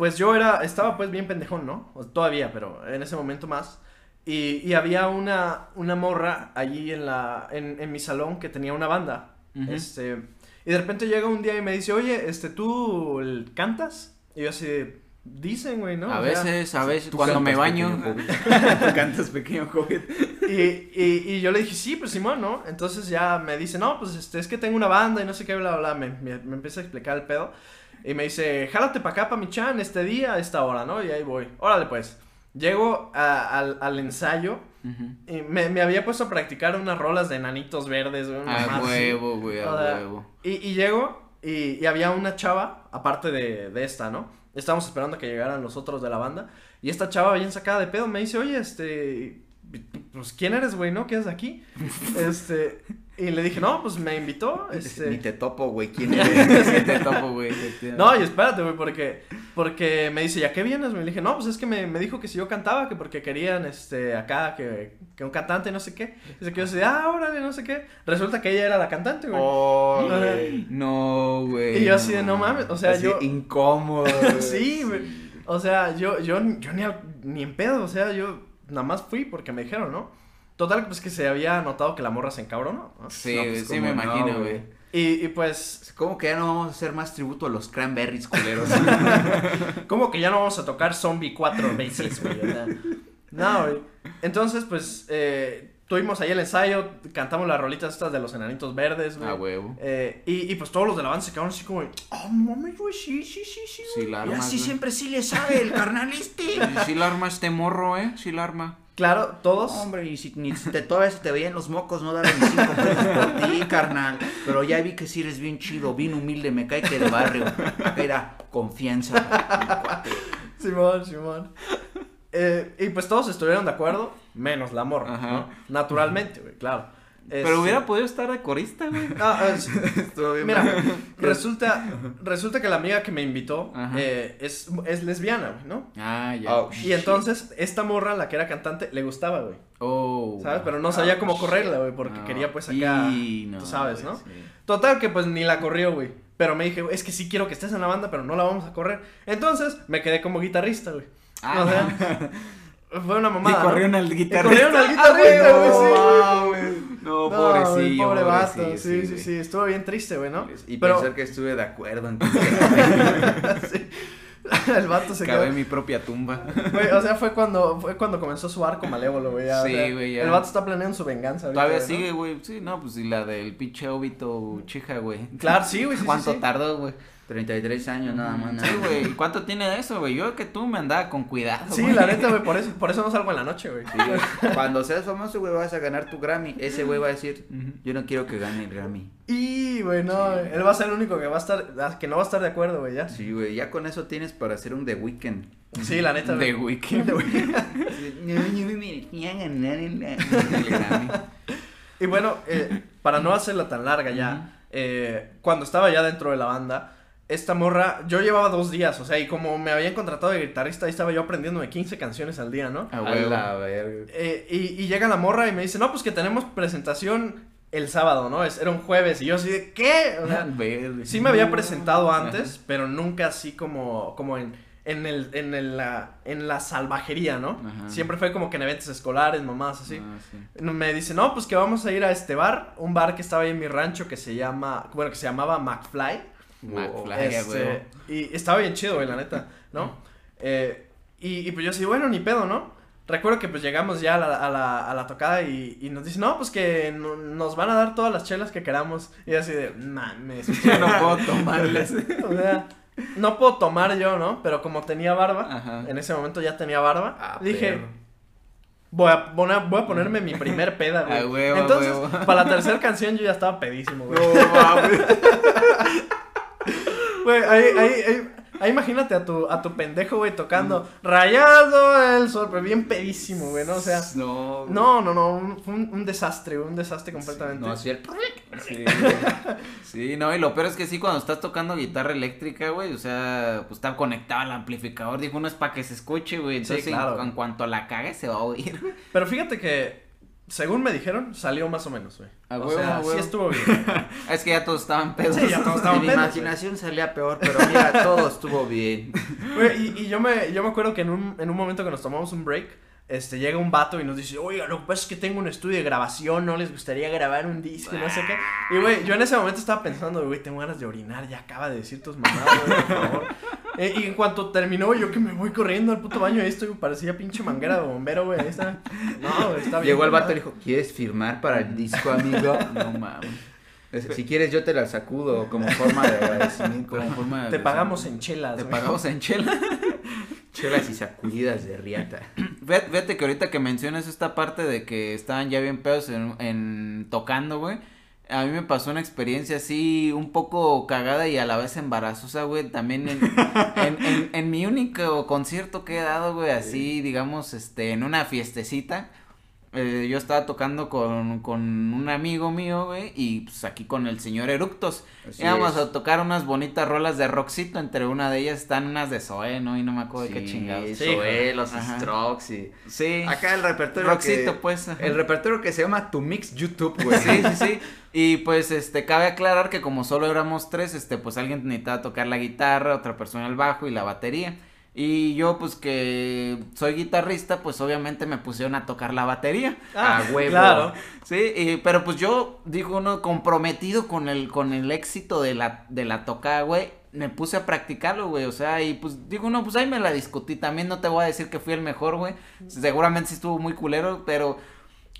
pues yo era, estaba pues bien pendejón, ¿no? todavía, pero en ese momento más. Y, y había una, una morra allí en, la, en, en mi salón que tenía una banda. Este, y de repente llega un día y me dice, oye, este, ¿tú cantas? Y yo así, dicen, güey, ¿no? A veces, a veces, cuando me baño. *laughs* Tú cantas pequeño joven. Y, y, y, yo le dije, sí, pues Simón, ¿no? Entonces ya me dice, no, pues este, es que tengo una banda y no sé qué, bla, bla, Me, me, me empieza a explicar el pedo. Y me dice, jálate para acá, para mi chan, este día, a esta hora, ¿no? Y ahí voy. Órale, pues. Llego al, al, ensayo y me, me, había puesto a practicar unas rolas de nanitos verdes, güey. A huevo, güey, a huevo. Y, y llego y, y, había una chava, aparte de, de esta, ¿no? Estábamos esperando a que llegaran los otros de la banda. Y esta chava bien sacada de pedo me dice, oye, este, pues, ¿quién eres, güey, no? ¿Qué haces aquí? *laughs* este, y le dije, no, pues me invitó. Este... Ni te topo, güey. ¿Quién *laughs* eres? Ni te topo, güey. *laughs* No, y espérate, güey, porque, porque me dice, ¿ya qué vienes? Me dije, no, pues es que me, me, dijo que si yo cantaba, que porque querían, este, acá, que, que un cantante, no sé qué. Dice que yo decía, ah, órale, no sé qué. Resulta que ella era la cantante, güey. Oh, no, güey. Y yo así de, no mames, o sea, yo. incómodo. sí, güey. O sea, yo, yo, yo ni, ni en pedo, o sea, yo nada más fui porque me dijeron, ¿no? Total, pues que se había notado que la morra se encabronó, ¿no? Sí, pues, sí me imagino, güey. y, y, pues... ¿Cómo que ya no vamos a hacer más tributo a los cranberries culeros? *laughs* ¿Cómo que ya no vamos a tocar Zombie cuatro veces, güey? no, güey. Entonces, pues, eh, tuvimos ahí el ensayo, cantamos las rolitas estas de los enanitos verdes, güey. A huevo. Eh, y, y pues todos los de la banda se quedaron así como, oh, mames, güey, sí, sí, sí, sí. Sí, güey". la Y arma. así güey. siempre sí le sabe el carnal este. *laughs* Sí, sí la arma este morro, eh. Sí la arma. Claro, todos. Hombre, y si ni si te todavía se te veían los mocos, no daba ni cinco pesos por ti, carnal. Pero ya vi que sí eres bien chido, bien humilde, me cae que de barrio. Era confianza. *laughs* Simón, Simón. Eh, y pues todos estuvieron de acuerdo, menos la morra, Ajá. ¿no? Naturalmente, güey, claro. Pero Este- hubiera podido estar de corista, güey. Ah, es- *laughs* Estuvo bien. Mira, mal. resulta, resulta que la amiga que me invitó eh, es, es lesbiana, güey, ¿no? Ah, ya. Oh, Y entonces, esta morra, la que era cantante, le gustaba, güey. Oh. ¿Sabes? Pero no sabía cómo correrla, güey, porque No. quería pues acá, Y no, tú sabes, ¿no? sí. Total que pues ni la corrió, güey. Pero me dije, es que sí quiero que estés en la banda, pero no la vamos a correr. Entonces, me quedé como guitarrista, güey. Ah, O sea, fue una Y mamada. corrieron ¿no? al guitarrista. corrieron al *laughs* guitarrista, güey, sí. No, No, pobrecillo. güey, pobre vato. Sí, sí, güey. sí, estuvo bien triste, güey, ¿no? Y Pero pensar que estuve de acuerdo en *laughs* tu sí. el vato se Cabe quedó. en mi propia tumba. Güey, o sea, fue cuando fue cuando comenzó su arco malévolo, güey. ya, o Sí, sea, güey, ya. El vato está planeando su venganza. ahorita, Todavía güey, ¿no? sigue, güey. Sí, no, pues y la del pinche Obito Chija, güey. Claro, sí, güey, sí, sí, ¿Cuánto sí. tardó, güey? 33 años nada más. Sí, nada. güey. ¿Y cuánto tiene de eso, güey? Yo que tú me andaba con cuidado. Sí, güey. la neta, güey, por eso, por eso no salgo en la noche, güey. Sí, güey. Cuando seas famoso, güey, vas a ganar tu Grammy. Ese güey va a decir, yo no quiero que gane el Grammy. Y, güey, no, Sí. él va a ser el único que va a estar, que no va a estar de acuerdo, güey, ya. Sí, güey, ya con eso tienes para hacer un The Weeknd. Sí, la neta, güey. No, yo me merecía ganar el el Grammy. Y bueno, eh, para no hacerla tan larga ya, eh, cuando estaba ya dentro de la banda, esta morra, yo llevaba dos días, o sea, y como me habían contratado de guitarrista, ahí estaba yo aprendiéndome 15 canciones al día, ¿no? A A huevo. la verga. Eh, y, y llega la morra y me dice, no, pues que tenemos presentación el sábado, ¿no? Es, era un jueves, y yo así de, ¿qué? O sea, Verde. sí me había presentado antes, pero nunca así como, como en, en, el, en, el, la, en la salvajería, ¿no? Ajá. Siempre fue como que en eventos escolares, mamás, así. Ah, sí. Me dice, no, pues que vamos a ir a este bar, un bar que estaba ahí en mi rancho que se llama, bueno, que se llamaba McFly. McFly, Este, y estaba bien chido, güey, la neta, ¿no? Eh, y, y pues yo así, bueno, ni pedo, ¿no? Recuerdo que pues llegamos ya a la, a la, a la tocada y, y nos dice, no, pues que no- nos van a dar todas las chelas que queramos. Y así de, mames. *laughs* Yo no puedo tomarles. *laughs* o sea, no puedo tomar yo, ¿no? Pero como tenía barba, Ajá. en ese momento ya tenía barba, Ah, dije. Voy a, poner, voy a ponerme mi primer peda, güey. *laughs* Huevo, Entonces, huevo. para la tercera canción yo ya estaba pedísimo, güey. No. Güey, ahí, ahí, ahí, ahí imagínate a tu, a tu pendejo, güey, tocando Rayado el sol, pero bien pedísimo, güey, ¿no? O sea, No. no, no, no, un- un, un desastre, un desastre completamente. No, sí, el... Sí, sí, no, y lo peor es que sí, cuando estás tocando guitarra eléctrica, güey, o sea, pues está conectado al amplificador, dijo, no es para que se escuche, güey, Sí, entonces en- en, cuanto la cague se va a oír. Pero fíjate que, según me dijeron, salió más o menos, güey. A O huevo, sea, a sí huevo. estuvo bien. *laughs* es que ya todos estaban pedos. Sí, ya todos estaban mi pedos, imaginación salía peor, pero mira, todo estuvo bien. Güey, y, y yo me, yo me acuerdo que en un, en un momento que nos tomamos un break, este, llega un vato y nos dice, oiga, lo que pasa es que tengo un estudio de grabación, ¿no les gustaría grabar un disco? No sé qué. Y, güey, yo en ese momento estaba pensando, güey, tengo ganas de orinar, ya acaba de decir tus mamadas, por favor. *laughs* Eh, y en cuanto terminó, yo que me voy corriendo al puto baño, ahí estoy, parecía pinche manguera de bombero, güey. No, está bien. Llegó el vato y dijo, ¿quieres firmar para el disco, amigo? *laughs* No mames. Es- Si quieres yo te la sacudo como forma de agradecimiento. Como forma de- Te pagamos en chelas, Te pagamos en chela. *laughs* Chelas y sacudidas de riata. Fíjate que ahorita que mencionas esta parte de que estaban ya bien pedos en, en tocando, güey. A mí me pasó una experiencia así un poco cagada y a la vez embarazosa, güey. También en, *laughs* en, en, en mi único concierto que he dado, güey, así, digamos, este, en una fiestecita. Eh, yo estaba tocando con, con un amigo mío, güey, y pues aquí con el señor Eructos. Así Íbamos es. a tocar unas bonitas rolas de rockcito, entre una de ellas están unas de Zoé, ¿no? Y no me acuerdo de qué chingados. Sí, Zoé, los Ajá. Strokes y... Sí. Acá el repertorio Rockcito, que... pues. ajá. El repertorio que se llama Tu Mix YouTube, güey. Sí, sí, sí. Y pues, este, cabe aclarar que como solo éramos tres, este, pues alguien necesitaba tocar la guitarra, otra persona el bajo y la batería. Y yo, pues que soy guitarrista, pues obviamente me pusieron a tocar la batería. Ah, A huevo. Claro. Sí, y- pero pues yo, dijo uno, comprometido con el, con el éxito de la, de la tocada, güey, me puse a practicarlo, güey, o sea, y pues digo, no, pues ahí me la discutí, también no te voy a decir que fui el mejor, güey, seguramente sí estuvo muy culero, pero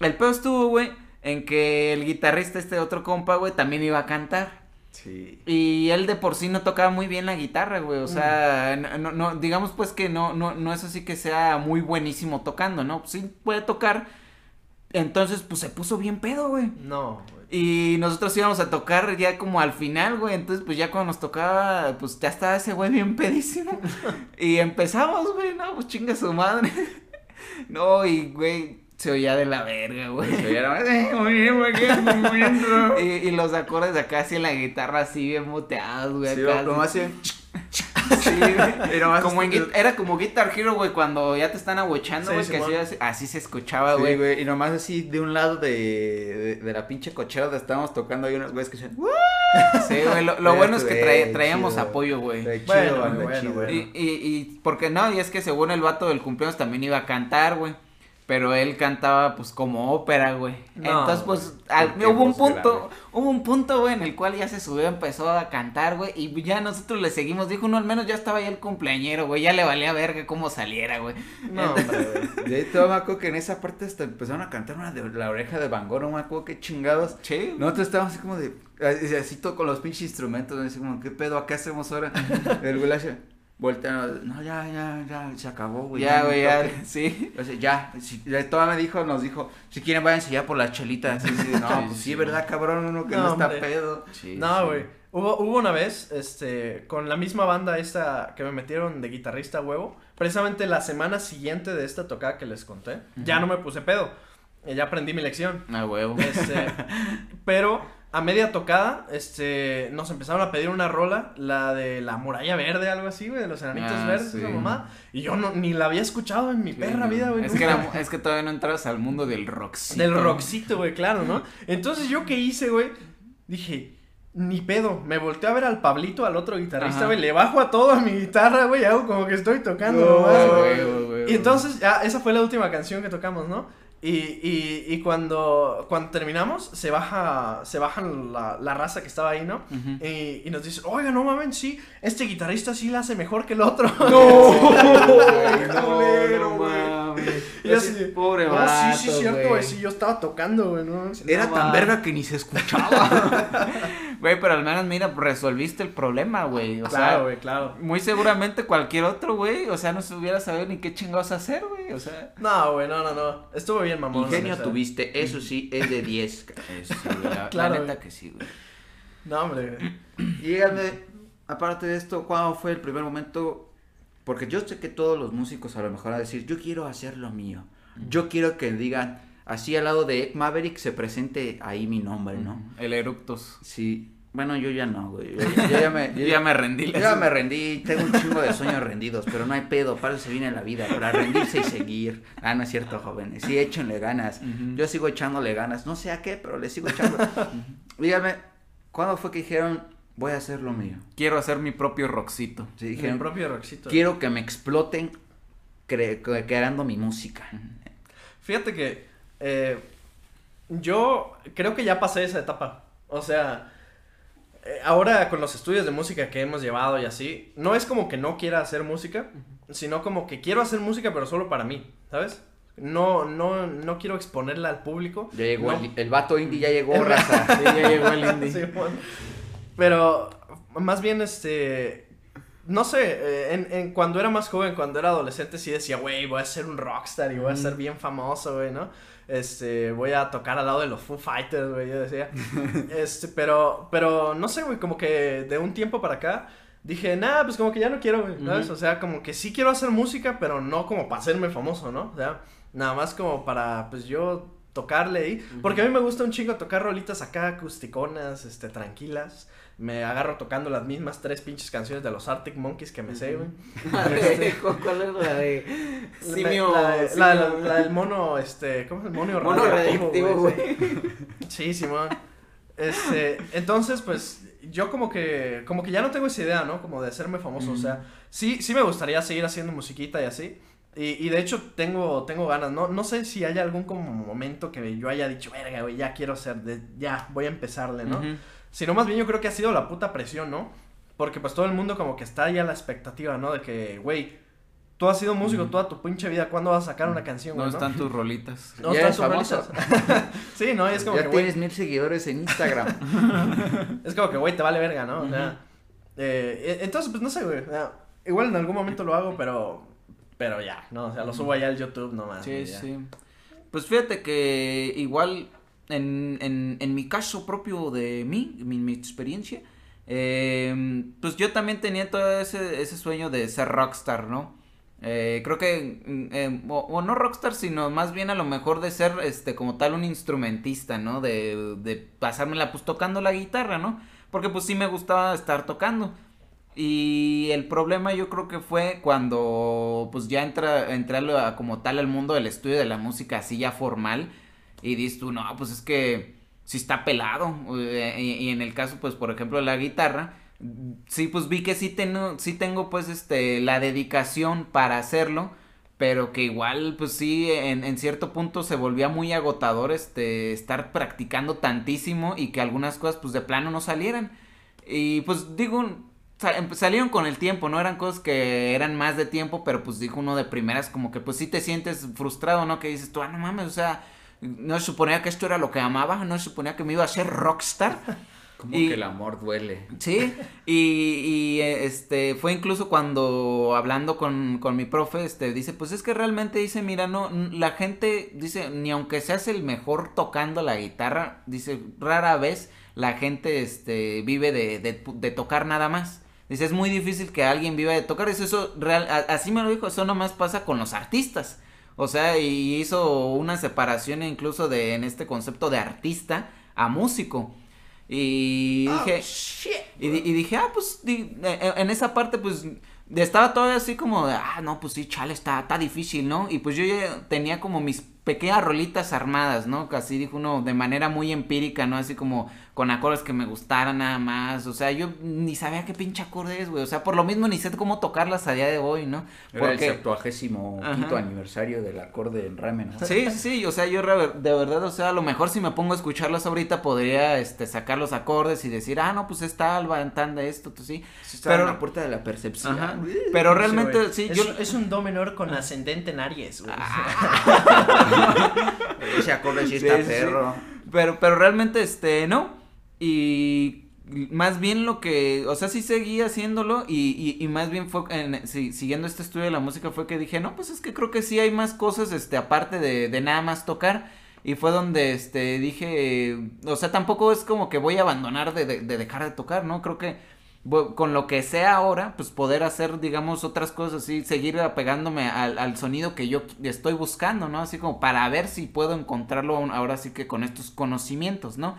El pedo estuvo, güey, en que el guitarrista, este otro compa, güey, también iba a cantar. Sí. Y él de por sí no tocaba muy bien la guitarra, güey. O sea, no, no, no, digamos pues que no, no, no es así que sea muy buenísimo tocando, ¿no? Sí puede tocar. Entonces, pues se puso bien pedo, güey. No, güey. Y nosotros íbamos a tocar ya como al final, güey. Entonces, pues ya cuando nos tocaba, pues ya estaba ese güey bien pedísimo. *laughs* y empezamos, güey, no, pues chinga su madre. *laughs* no, y güey, se oía de la verga, güey. Se oía, "Eh, muy bien, muy bien, muy bien, bro". *laughs* Y, y los acordes de acá así en la guitarra así bien muteados, güey. Sí, acá, como así. hacen. *laughs* Sí, güey. *laughs* Y nomás Como en gui- era como Guitar Hero, güey, cuando ya te están abuechando, Sí, güey, que así, Simón. así, así se escuchaba, Sí, güey. güey, y nomás así de un lado de, de, de la pinche cochera donde estábamos tocando hay unos güeyes que dicen, Sí, güey, lo, lo Güey, bueno es que trae- güey, traíamos chido. apoyo, güey. Chido, Bueno, banda, bueno, chido. bueno. Y, y, y, porque no, y es que según el vato del cumpleaños también iba a cantar, güey. Pero él cantaba, pues, como ópera, güey. No, Entonces, pues, al- hubo un punto, grave. hubo un punto, güey, en el cual ya se subió, empezó a cantar, güey. Y ya nosotros le seguimos. Dijo, no, al menos ya estaba ya el cumpleañero, güey. Ya le valía verga cómo saliera, güey. No, hombre, güey. *laughs* De hecho, me acuerdo que en esa parte hasta empezaron a cantar una de la oreja de Van Gogh, no me acuerdo qué chingados. Sí. Nosotros estábamos así como de, así todo con los pinches instrumentos, así como, ¿qué pedo? ¿Qué hacemos ahora? *laughs* El güey voltea, no, ya, ya, ya, se acabó, güey. ya, güey, ya. toque". Sí. *laughs* O sea, ya, si, ya todavía me dijo, nos dijo, si quieren váyanse ya por las chelitas. *laughs* Así, así, no, Sí, pues sí, sí. ¿verdad, cabrón? Uno que no, No, está hombre. pedo. Sí, No, sí. güey. Hubo, hubo una vez, este, con la misma banda esta que me metieron de guitarrista a huevo, precisamente la semana siguiente de esta tocada que les conté, ya no me puse pedo, eh, ya aprendí mi lección, Ah, huevo. este, *laughs* pero a media tocada, este, nos empezaron a pedir una rola, la de la muralla verde, algo así, güey, de los enanitos Ah, verdes, sí. esa mamá, y yo no, ni la había escuchado en mi perra vida, güey. Es que, es todavía no entras al mundo del rockcito. Del rockcito, güey, claro, ¿no? Entonces, ¿yo qué hice, güey? Dije, ni pedo. Me volteé a ver al Pablito, al otro guitarrista, güey. Le bajo a todo a mi guitarra, güey. Hago como que estoy tocando nomás. Y entonces, ya, esa fue la última canción que tocamos, ¿no? Y, y, y cuando, cuando terminamos, se baja, se bajan la, la raza que estaba ahí, ¿no? Y, y nos dice, oiga, no mames, sí, este guitarrista sí la hace mejor que el otro. *laughs* *laughs* Güey, no, culero, no güey. mames. Y así de, Pobre no, vato, sí, sí, cierto, güey. güey, sí, yo estaba tocando, güey, ¿no? Era No, tan va. verga que ni se escuchaba. *laughs* Güey, pero al menos, mira, resolviste el problema, güey. O claro, sea, güey, claro. muy seguramente cualquier otro, güey, o sea, no se hubiera sabido ni qué chingados hacer, güey, o sea. No, güey, no, no, no. Estuvo bien, mamón. Ingenio o sea. tuviste, eso sí, es de 10. *laughs* cara. Sí, güey, la, Claro, la neta güey. que sí, güey. No, hombre. güey. *clears throat* Y díganme, aparte de esto, ¿cuándo fue el primer momento? Porque yo sé que todos los músicos a lo mejor van a decir, yo quiero hacer lo mío. Yo quiero que digan, así al lado de Maverick se presente ahí mi nombre, ¿no? El Eruptos. Sí. Bueno, yo ya no, güey. Yo, yo ya me... Yo *laughs* ya me rendí. Yo ya me rendí, tengo un chingo de sueños rendidos, pero no hay pedo, para eso se viene la vida, para rendirse y seguir. Ah, no es cierto, jóvenes, sí, échenle ganas. Yo sigo echándole ganas, no sé a qué, pero le sigo echando. Dígame, ¿cuándo fue que dijeron, voy a hacer lo mío? Quiero hacer mi propio rockcito. Sí, Mi propio rockcito. quiero que me exploten cre- cre- creando mi música. Fíjate que eh, yo creo que ya pasé esa etapa. O sea, eh, ahora con los estudios de música que hemos llevado y así, no es como que no quiera hacer música, sino como que quiero hacer música pero solo para mí, ¿sabes? No, no, no quiero exponerla al público. Ya llegó No. el, el vato indie, ya llegó, raza. Sí, ya llegó el indie. Sí, bueno. Pero más bien este no sé, eh, en, en cuando era más joven, cuando era adolescente sí decía, güey, voy a ser un rockstar y voy a ser bien famoso, güey, ¿no? Este, voy a tocar al lado de los Foo Fighters, güey, yo decía. *laughs* Este, pero pero no sé, güey, como que de un tiempo para acá dije, "Nah, pues como que ya no quiero, güey", ¿sabes? Ujú. O sea, como que sí quiero hacer música, pero no como para hacerme famoso, ¿no? O sea, nada más como para pues yo tocarle ahí, porque a mí me gusta un chingo tocar rolitas acá acusticonas, este tranquilas. Me agarro tocando las mismas tres pinches canciones de los Arctic Monkeys que me sé, güey. *laughs* ¿Cuál es la de Simio? la, de- simio- la, la- la del mono, este, ¿cómo es el mono Mono radioactivo, güey. Sí, Simón. Este, entonces, pues, yo como que, como que ya no tengo esa idea, ¿no? Como de hacerme famoso, o sea, sí, sí me gustaría seguir haciendo musiquita y así. Y, y de hecho tengo, tengo ganas, no, no sé si hay algún como momento que yo haya dicho, verga, güey, ya quiero ser, de, ya, voy a empezarle, ¿no? Sino más bien yo creo que ha sido la puta presión, ¿no? Porque pues todo el mundo como que está ahí a la expectativa, ¿no? De que, güey, tú has sido músico toda tu pinche vida, ¿cuándo vas a sacar una canción, No güey? están tus rolitas. No Ya están tus rolitas. *laughs* sí, no, es como ya que, güey, tienes mil seguidores en Instagram. *laughs* es como que, güey, te vale verga, ¿no? O sea, eh, e- entonces, pues, no sé, güey, igual en algún momento lo hago, pero, pero ya, ¿no? O sea, lo subo allá al YouTube nomás. Sí, sí. Pues fíjate que igual en, en, en mi caso propio de mí, mi, mi experiencia, eh, pues yo también tenía todo ese, ese sueño de ser rockstar, ¿no? Eh, creo que, eh, o, o no rockstar, sino más bien a lo mejor de ser, este, como tal, un instrumentista, ¿no? De, de pasármela, pues, tocando la guitarra, ¿no? Porque, pues, sí me gustaba estar tocando. Y el problema yo creo que fue cuando pues ya entra, entré como tal al mundo del estudio de la música así ya formal y dices no, pues es que sí está pelado. eh, Y, en el caso pues por ejemplo de la guitarra, sí pues vi que sí tengo, sí tengo pues este la dedicación para hacerlo. Pero que igual, pues sí, en, en cierto punto se volvía muy agotador este estar practicando tantísimo y que algunas cosas pues de plano no salieran. Y pues digo, salieron con el tiempo, no eran cosas que eran más de tiempo, pero pues dijo uno de primeras como que pues sí te sientes frustrado, ¿no? Que dices tú, ah, no mames, o sea, no se suponía que esto era lo que amaba, no se suponía que me iba a hacer rockstar. *laughs* Como Y- que el amor duele. Sí, y, y, este fue incluso cuando hablando con, con mi profe, este, dice, pues es que realmente dice, mira, no, la gente, dice, ni aunque seas el mejor tocando la guitarra, dice, rara vez la gente, este, vive de, de, de tocar nada más. Dice, es muy difícil que alguien viva de tocar, dice, eso real, así me lo dijo, eso nomás pasa con los artistas. O sea, y hizo una separación incluso de, en este concepto de artista a músico. Y dije, y, di- y dije, ah, pues, di- eh, en esa parte, pues, estaba todavía así como, de, ah, no, pues sí, chale, está, está difícil, ¿no? Y pues yo ya tenía como mis pequeñas rolitas armadas, ¿no? Casi dijo uno de manera muy empírica, ¿no? Así como con acordes que me gustaran nada más, o sea, yo ni sabía qué pinche acorde es, güey, o sea, por lo mismo ni sé cómo tocarlas a día de hoy, ¿no? Era el septuagésimo Ajá. quinto aniversario del acorde en Ramen. ¿no? Sí, sí, sí, o sea, yo de verdad, o sea, a lo mejor si me pongo a escucharlos ahorita podría, este, sacar los acordes y decir, ah, no, pues está alba, tan de esto, tú sí. Pero- en la puerta de la percepción. Ajá. Pero realmente, sí, es, yo... es un do menor con ascendente en Aries, güey. *laughs* Ese acorde sí está sí, sí. perro. Pero, pero realmente, este, no. Y más bien lo que, o sea, sí seguí haciéndolo y, y, y más bien fue, en- si- siguiendo este estudio de la música fue que dije, no, pues es que creo que sí hay más cosas, este, aparte de, de nada más tocar. Y fue donde, este, dije, o sea, tampoco es como que voy a abandonar de, de, de dejar de tocar, ¿no? Creo que con lo que sea ahora, pues poder hacer, digamos, otras cosas así, seguir apegándome al, al sonido que yo estoy buscando, ¿no? Así como para ver si puedo encontrarlo ahora sí que con estos conocimientos, ¿no?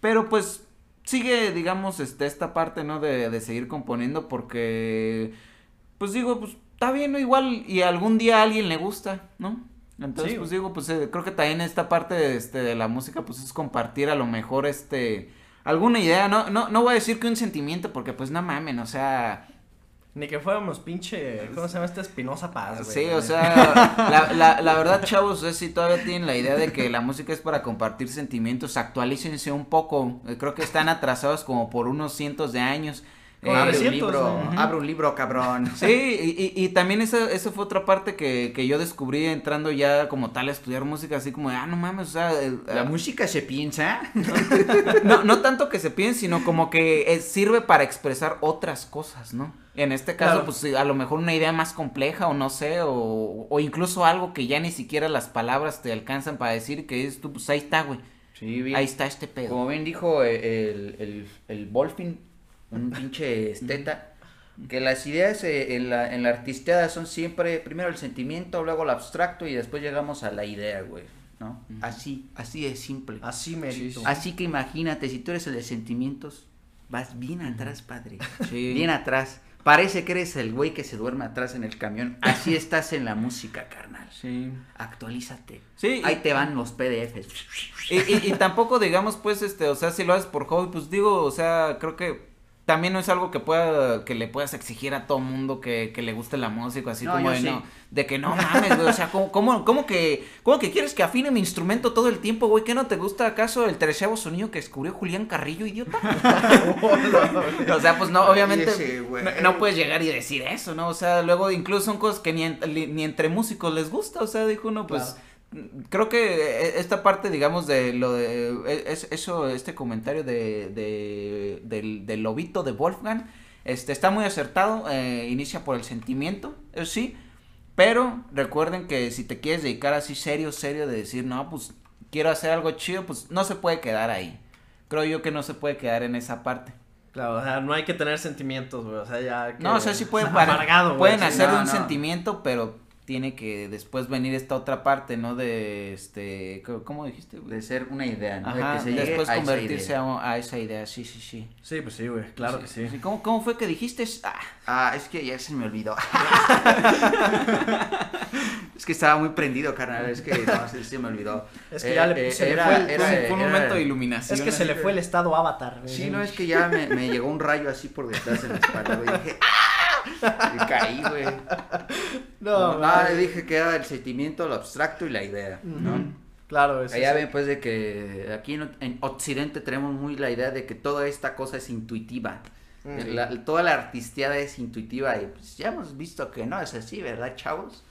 Pero pues sigue, digamos, este, esta parte, ¿no? De, de seguir componiendo porque, pues digo, pues está bien, ¿no? Igual y algún día a alguien le gusta, ¿no? Entonces, Sí. pues digo, pues eh, creo que también esta parte de, este, de la música, pues es compartir a lo mejor, este, alguna idea, no, no, no voy a decir que un sentimiento, porque pues no mamen, o sea, Ni que fuéramos pinche, ¿cómo se llama este? Espinosa Paz, güey. sí, o sea, *laughs* la, la, la verdad, chavos, es si todavía tienen la idea de que la música es para compartir sentimientos, actualícense un poco, eh, creo que están atrasados como por unos cientos de años. Eh, abre un cientos, libro, abre un libro, cabrón. Sí, y, y, y también esa, esa fue otra parte que, que yo descubrí entrando ya como tal a estudiar música, así como, de, ah, no mames, o sea, el- La música se piensa. *laughs* no, no tanto que se piense, sino como que eh, sirve para expresar otras cosas, ¿no? En este caso, Claro. pues a lo mejor una idea más compleja o no sé, o, o incluso algo que ya ni siquiera las palabras te alcanzan para decir que es tú, pues ahí está, güey. Sí, bien. Ahí está este pedo. Como bien dijo eh, el, el, el Wolfing, un pinche esteta, que las ideas eh, en, la, en la artisteada son siempre primero el sentimiento, luego el abstracto y después llegamos a la idea, güey. ¿No? Así, así de simple. Así merito. Así que imagínate, si tú eres el de sentimientos, vas bien atrás, padre. Sí. Bien atrás. Parece que eres el güey que se duerme atrás en el camión. Así *laughs* estás en la música, carnal. Sí. Actualízate. Sí, Ahí y- te van los PDFs. Y, y, y tampoco digamos pues este, o sea, si lo haces por hobby, pues digo, o sea, creo que también no es algo que pueda, que le puedas exigir a todo mundo que, que le guste la música, así No, como de sí. no, de que no mames, güey, o sea, ¿cómo, cómo, cómo que, cómo que quieres que afine mi instrumento todo el tiempo, güey? ¿Qué no te gusta acaso el treceavo sonido que descubrió Julián Carrillo, idiota? *laughs* o sea, pues no, obviamente güey. no, no puedes llegar y decir eso, ¿no? O sea, luego incluso son cosas que ni, en- ni entre músicos les gusta, o sea, dijo uno, pues... Creo que eh, esta parte, digamos, de lo de eh, es, eso, este comentario de, de del, del lobito de Wolfgang, este está muy acertado, eh, inicia por el sentimiento, eso sí, pero recuerden que si te quieres dedicar así serio, serio, de decir, no, pues quiero hacer algo chido, pues no se puede quedar ahí. Creo yo que no se puede quedar en esa parte. Claro, o sea, no hay que tener sentimientos, güey. O sea, ya. que- No, o sea, sí *laughs* pueden, amargado, pueden hacer no, un no. sentimiento, pero tiene que después venir esta otra parte, ¿no? De, este, ¿cómo- ¿cómo dijiste? güey? De ser una idea, ¿no? Ajá, de que se llegue después a esa convertirse idea. a, a esa idea, sí, sí, sí. Sí, pues sí, güey. Claro que sí. ¿Cómo, cómo fue que dijiste? Ah, Ah, es que ya se me olvidó. *laughs* es que estaba muy prendido, carnal. Es que no, se, se me olvidó. Es que ya le- se le era- fue el- era- fue, un- fue un era- momento de iluminación. Es que se le fue el estado avatar. güey. Sí, no, es que ya me, me llegó un rayo así por detrás de la espalda, güey. Dije, ¡ah! Y caí, güey. No, No, nada, le dije que era el sentimiento, lo abstracto y la idea, ¿no? Claro, es Allá ven pues de que aquí en, en Occidente tenemos muy la idea de que toda esta cosa es intuitiva. Mm. La- toda la artisteada es intuitiva y pues ya hemos visto que no es así, ¿verdad, chavos?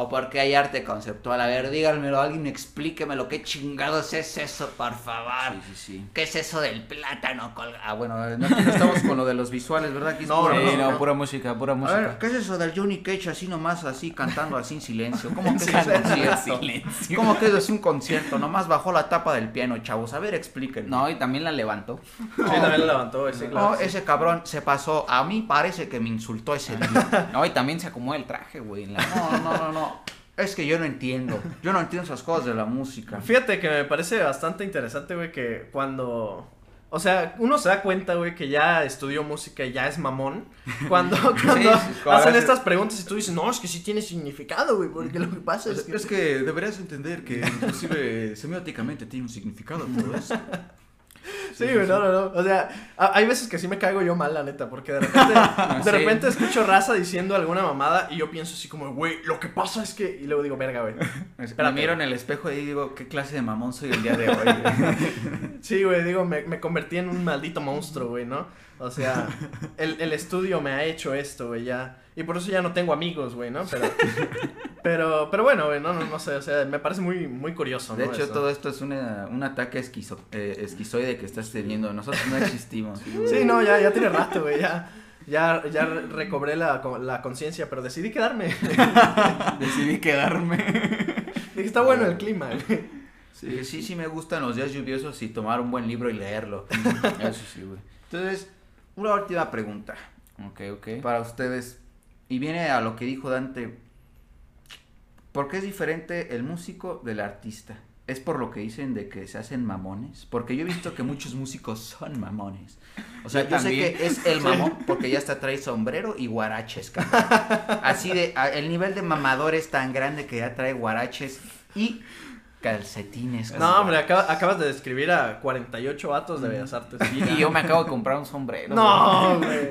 O porque hay arte conceptual. A ver, díganmelo, alguien explíquemelo. ¿Qué chingados es eso, por favor? Sí, sí, sí. ¿Qué es eso del plátano colgado? Ah, bueno, no, *laughs* estamos con lo de los visuales, ¿verdad? Aquí es No, pura no, Sí, música. no, pura música, pura A ver, música. ¿qué es eso del Johnny Cage así nomás, así cantando así en silencio? ¿Cómo que es un Silencio. concierto? Silencio. ¿Cómo que eso es un concierto? Nomás bajó la tapa del piano, chavos. A ver, explíquenme. No, y también la levantó. Sí, también lo levantó, sí, claro. No, ese cabrón se pasó. A mí parece que me insultó ese día. *laughs* No, y también se acomoda el traje, güey. la- No, no, no, no. Es que yo no entiendo. Yo no entiendo esas cosas de la música. Fíjate que me parece bastante interesante, güey, que cuando... O sea, uno se da cuenta, güey, que ya estudió música y ya es mamón. Cuando, *laughs* cuando sí, cuando hacen hace- estas preguntas y tú dices, no, es que sí tiene significado, güey, porque lo que pasa es que... Es que deberías entender que inclusive semióticamente tiene un significado todo eso. *laughs* Sí, güey, no, no, no. O sea, hay veces que sí me caigo yo mal, la neta, porque de repente, *laughs* de Sí. repente escucho raza diciendo alguna mamada y yo pienso así como, güey, lo que pasa es que... Y luego digo, verga, güey. *laughs* Espérate. miro en el espejo y digo, ¿qué clase de mamón soy el día de hoy? *laughs* Sí, güey, digo, me, me convertí en un maldito monstruo, güey, ¿no? O sea, el, el estudio me ha hecho esto, güey, ya. Y por eso ya no tengo amigos, güey, ¿no? Pero, *laughs* pero, pero bueno, güey, no, no, no sé, o sea, me parece muy, muy curioso, ¿no? De hecho, Eso. todo esto es una, un ataque esquizo, eh, esquizoide que estás teniendo. Nosotros no existimos. Sí, no, ya, ya tiene rato, güey, ya. Ya, ya recobré la, la conciencia, pero decidí quedarme. *laughs* Decidí quedarme. Dije, está bueno el clima, güey. Sí, sí, sí me gustan los días lluviosos y tomar un buen libro y leerlo. *laughs* Eso sí, güey. Entonces, una última pregunta Ok, ok. para ustedes. Y viene a lo que dijo Dante. ¿Por qué es diferente el músico del artista? ¿Es por lo que dicen de que se hacen mamones? Porque yo he visto que muchos músicos son mamones. O sea, Yo yo, sé que es el mamón porque ya hasta trae sombrero y guaraches, cabrón. Así de, a- el nivel de mamador es tan grande que ya trae guaraches y calcetines. No, hombre, acaba- acabas de describir a 48 vatos de Bellas Artes. Y yo me acabo de comprar un sombrero. No, güey.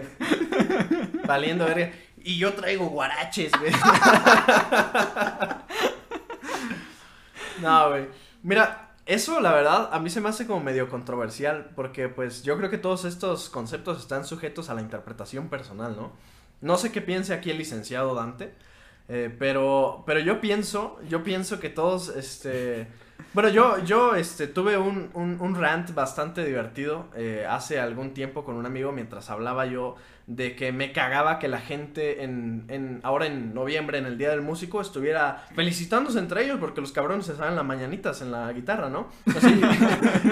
Valiendo verga. Y yo traigo guaraches, güey. *laughs* no, güey. Mira, eso la verdad a mí se me hace como medio controversial porque pues yo creo que todos estos conceptos están sujetos a la interpretación personal, ¿no? No sé qué piense aquí el licenciado Dante, eh, pero, pero yo pienso, yo pienso que todos, este... Bueno, yo, yo este, tuve un, un, un rant bastante divertido eh, hace algún tiempo con un amigo mientras hablaba yo de que me cagaba que la gente en, en ahora en noviembre, en el Día del Músico, estuviera felicitándose entre ellos porque los cabrones se saben las mañanitas en la guitarra, ¿no? Así,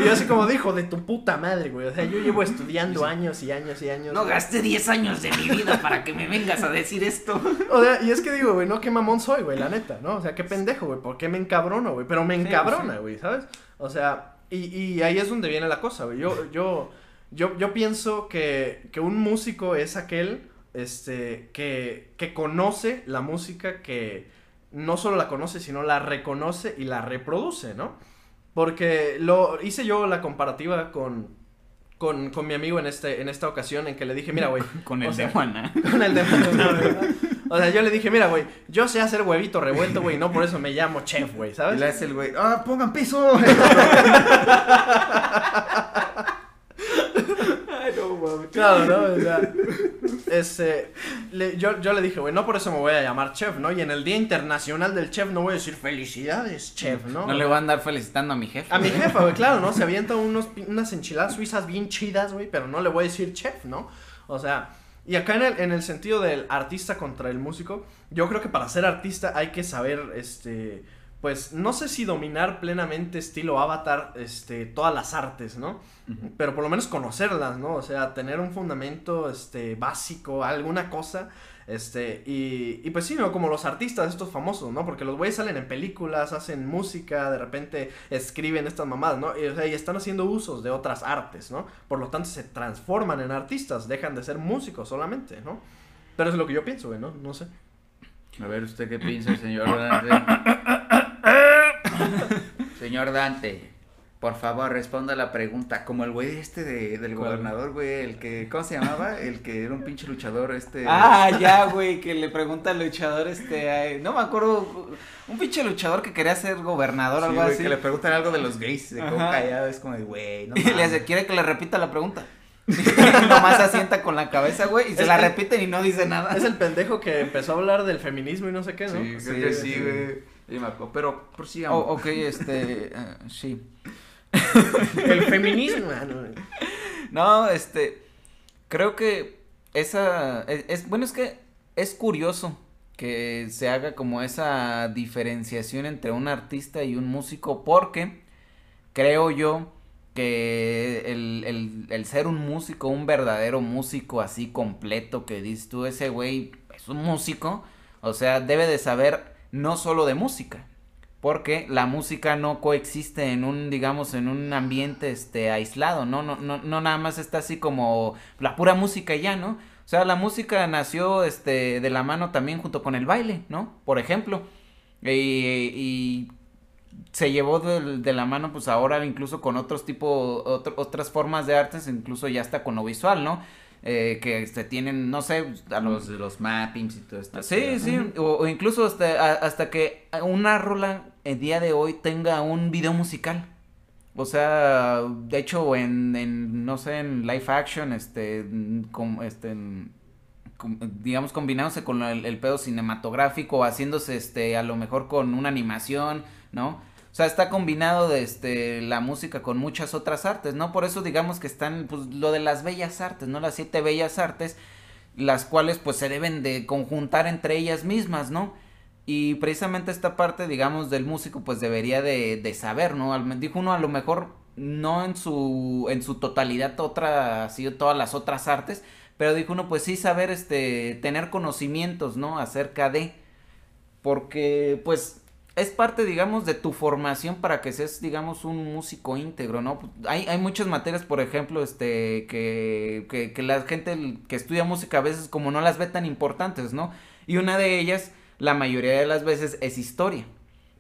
y *laughs* así como dijo, de tu puta madre, güey. O sea, yo llevo estudiando años y años y años. No güey. gasté 10 años de mi vida para que me vengas a decir esto. *laughs* O sea, y es que digo, güey, no, qué mamón soy, güey, la neta, ¿no? O sea, qué pendejo, güey, ¿por qué me encabrono, güey? Pero me Sí, encabrona, güey, ¿sabes? O sea, y, y ahí es donde viene la cosa, güey. Yo, yo, yo, yo pienso que, que un músico es aquel, este, que, que conoce la música, que no solo la conoce, sino la reconoce y la reproduce, ¿no? Porque lo hice yo la comparativa con, con, con mi amigo en este en esta ocasión en que le dije, mira, güey. *laughs* Con el o sea, de Juana. *laughs* Con el de Maná, O sea, yo le dije, mira, güey, yo sé hacer huevito revuelto, güey, no por eso me llamo chef, güey, Y ¿sabes? le hace el güey, ¡ah, pongan piso! *laughs* Claro, ¿no? O sea, le- yo, yo le dije, güey, no por eso me voy a llamar chef, ¿no? Y en el Día Internacional del Chef no voy a decir felicidades, chef, ¿no? No le voy a andar felicitando a mi jefe. A mi *laughs* jefa, güey, claro, ¿no? Se avienta unos, unas enchiladas suizas bien chidas, güey, pero no le voy a decir chef, ¿no? O sea, y acá en el, en el sentido del artista contra el músico, yo creo que para ser artista hay que saber, este, pues, no sé si dominar plenamente estilo avatar, este, todas las artes, ¿no? Pero por lo menos conocerlas, ¿no? O sea, tener un fundamento, este, básico, alguna cosa, este, y, y pues sí, ¿no? Como los artistas estos famosos, ¿no? Porque los güeyes salen en películas, hacen música, de repente escriben estas mamadas, ¿no? Y, o sea, y están haciendo usos de otras artes, ¿no? Por lo tanto, se transforman en artistas, dejan de ser músicos solamente, ¿no? Pero es lo que yo pienso, güey, ¿no? No sé. A ver, ¿usted qué piensa, señor? *coughs* *laughs* señor Dante, por favor, responda la pregunta. Como el güey este de- del ¿Cuál? gobernador, güey, el que, ¿cómo se llamaba? El que era un pinche luchador, este... Ah, ya, *laughs* güey, que le pregunta al luchador, este, ay, no me acuerdo, un pinche luchador que quería ser gobernador o Sí, algo güey, así. que le preguntan algo de los gays, de cómo callado, es como de, güey, no *laughs* Y le hace, quiere que le repita la pregunta. Nomás asienta con la cabeza, güey, y se la que- repiten y no dice nada. Es el pendejo que empezó a hablar del feminismo y no sé qué, ¿no? Sí, creo Sí, que sí. sí, güey. Sí, me acuerdo, pero Oh, prosigamos. ok, este, *laughs* eh, sí. El feminismo, ah, no, No, este, creo que esa, es, es- bueno, es que es curioso que se haga como esa diferenciación entre un artista y un músico, porque creo yo que el, el, el ser un músico, un verdadero músico así completo, que dices tú, ese güey es un músico, o sea, debe de saber no solo de música, porque la música no coexiste en un, digamos, en un ambiente este aislado, ¿no? No, no, no nada más está así como la pura música ya, ¿no? O sea, la música nació este de la mano también junto con el baile, ¿no? Por ejemplo. Y, y se llevó de, de la mano, pues ahora incluso con otros tipo, otro- otras formas de artes, incluso ya hasta con lo visual, ¿no? Eh, que este, tienen, no sé, a lo- los, los mappings y todo esto. Sí, sí, o, o incluso hasta, a- hasta que una rola el día de hoy tenga un video musical. O sea, de hecho, en, en no sé, en live action, este, com- este, en- digamos, combinándose con el, el pedo cinematográfico, haciéndose, este, a lo mejor con una animación, ¿no? O sea, está combinado de, este, la música con muchas otras artes, ¿no? Por eso digamos que están, pues, lo de las bellas artes, ¿no? Las siete bellas artes, las cuales, pues, se deben de conjuntar entre ellas mismas, ¿no? Y precisamente esta parte, digamos, del músico, pues debería de, de saber, ¿no? Al- dijo uno a lo mejor no en su, en su totalidad otra, así todas las otras artes, pero dijo uno, pues sí saber, este, tener conocimientos, ¿no? Acerca de, porque, pues, es parte, digamos, de tu formación para que seas, digamos, un músico íntegro, ¿no? Hay, hay muchas materias, por ejemplo, este, que, que, que la gente que estudia música a veces como no las ve tan importantes, ¿no? Y una de ellas, la mayoría de las veces, es historia.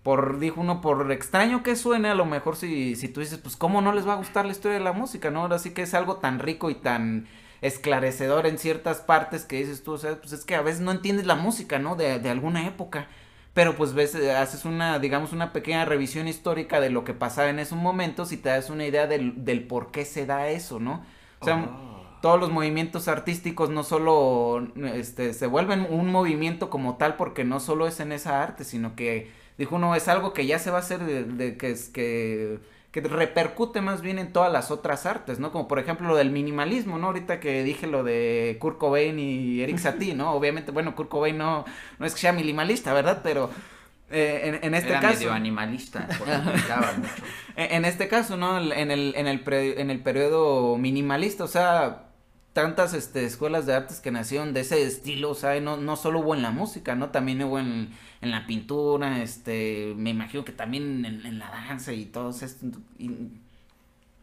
Por, dijo uno, por extraño que suene, a lo mejor si, si tú dices, pues, ¿cómo no les va a gustar la historia de la música, no? Ahora sí que es algo tan rico y tan esclarecedor en ciertas partes que dices tú, o sea, pues es que a veces no entiendes la música, ¿no? De, de alguna época. Pero pues ves, eh, haces una, digamos, una pequeña revisión histórica de lo que pasaba en esos momentos y te das una idea del, del por qué se da eso, ¿no? O sea, todos los movimientos artísticos no solo este, se vuelven un movimiento como tal porque no solo es en esa arte, sino que, dijo uno, es algo que ya se va a hacer de, de que es que que repercute más bien en todas las otras artes, ¿no? Como por ejemplo lo del minimalismo, ¿no? Ahorita que dije lo de Kurt Cobain y Eric *laughs* Satie, ¿no? Obviamente, bueno, Kurt Cobain no, no es que sea minimalista, ¿verdad? Pero eh, en, en este Era caso... medio animalista, *laughs* porque mucho. En en este caso, ¿no? En el, en el, pre- en el periodo minimalista, o sea, tantas este, escuelas de artes que nacieron de ese estilo, o sea, no, no solo hubo en la música, ¿no? También hubo en, en la pintura, este, me imagino que también en, en la danza y todo esto. y-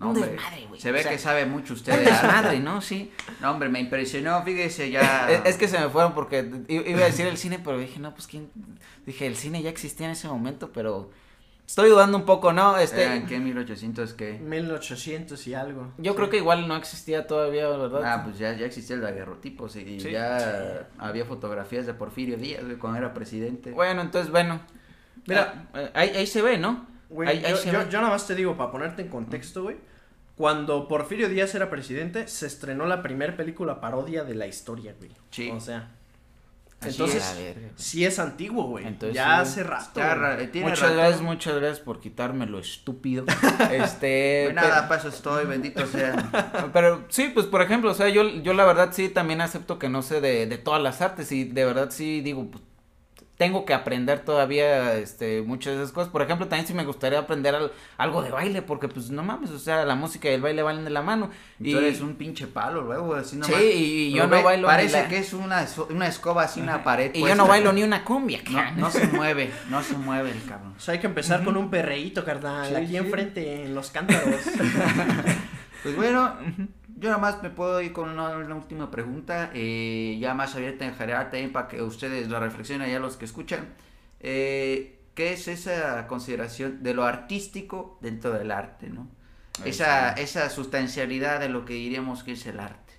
No, hombre, desmadre, güey. Se ve o sea, que sabe mucho usted de desmadre, ¿no? Sí. No, hombre, me impresionó, fíjese ya. *laughs* Es, es que se me fueron porque iba a decir el cine, pero dije, no, pues quién. Dije, el cine ya existía en ese momento, pero Estoy dudando un poco, ¿no? Este, ¿En qué 1800 qué? 1800 y algo. yo creo que igual no existía todavía, ¿verdad? Ah, pues ya, ya existía el daguerrotipo, sí, y Sí. ya había fotografías de Porfirio Díaz güey, cuando era presidente. Bueno, entonces, bueno. Mira. Ah, eh, ahí, ahí se ve, ¿no? Güey, Ahí- ahí yo, se yo- ve. yo nada más te digo, para ponerte en contexto, güey. Cuando Porfirio Díaz era presidente, se estrenó la primera película parodia de la historia, güey. Sí. O sea. Entonces, sí es antiguo, güey. Entonces, Ya hace rato. Muchas rato. gracias, muchas gracias por quitarme lo estúpido. *laughs* este. Pues nada, para eso estoy, bendito sea. Pero, *laughs* pero sí, pues por ejemplo, o sea, yo, yo la verdad sí también acepto que no sé de, de todas las artes y de verdad sí digo, pues, tengo que aprender todavía este muchas de esas cosas. Por ejemplo, también sí me gustaría aprender al- algo de baile porque pues no mames, o sea, la música y el baile van de la mano. Y tú eres un pinche palo, luego, así nomás. Sí, y yo no ve, bailo ni Parece la- que es una, una escoba así, una pared. y yo no bailo ni una cumbia. No, no se *laughs* mueve, no se mueve el cabrón. O sea, hay que empezar con un perreíto, carnal. Sí, aquí sí. enfrente, en los cántaros. *laughs* *laughs* Pues bueno, yo nada más me puedo ir con una, una última pregunta, eh, ya más abierta en general también para que ustedes la reflexionen ya los que escuchan. Eh, ¿Qué es esa consideración de lo artístico dentro del arte, no? Esa, esa sustancialidad de lo que diríamos que es el arte.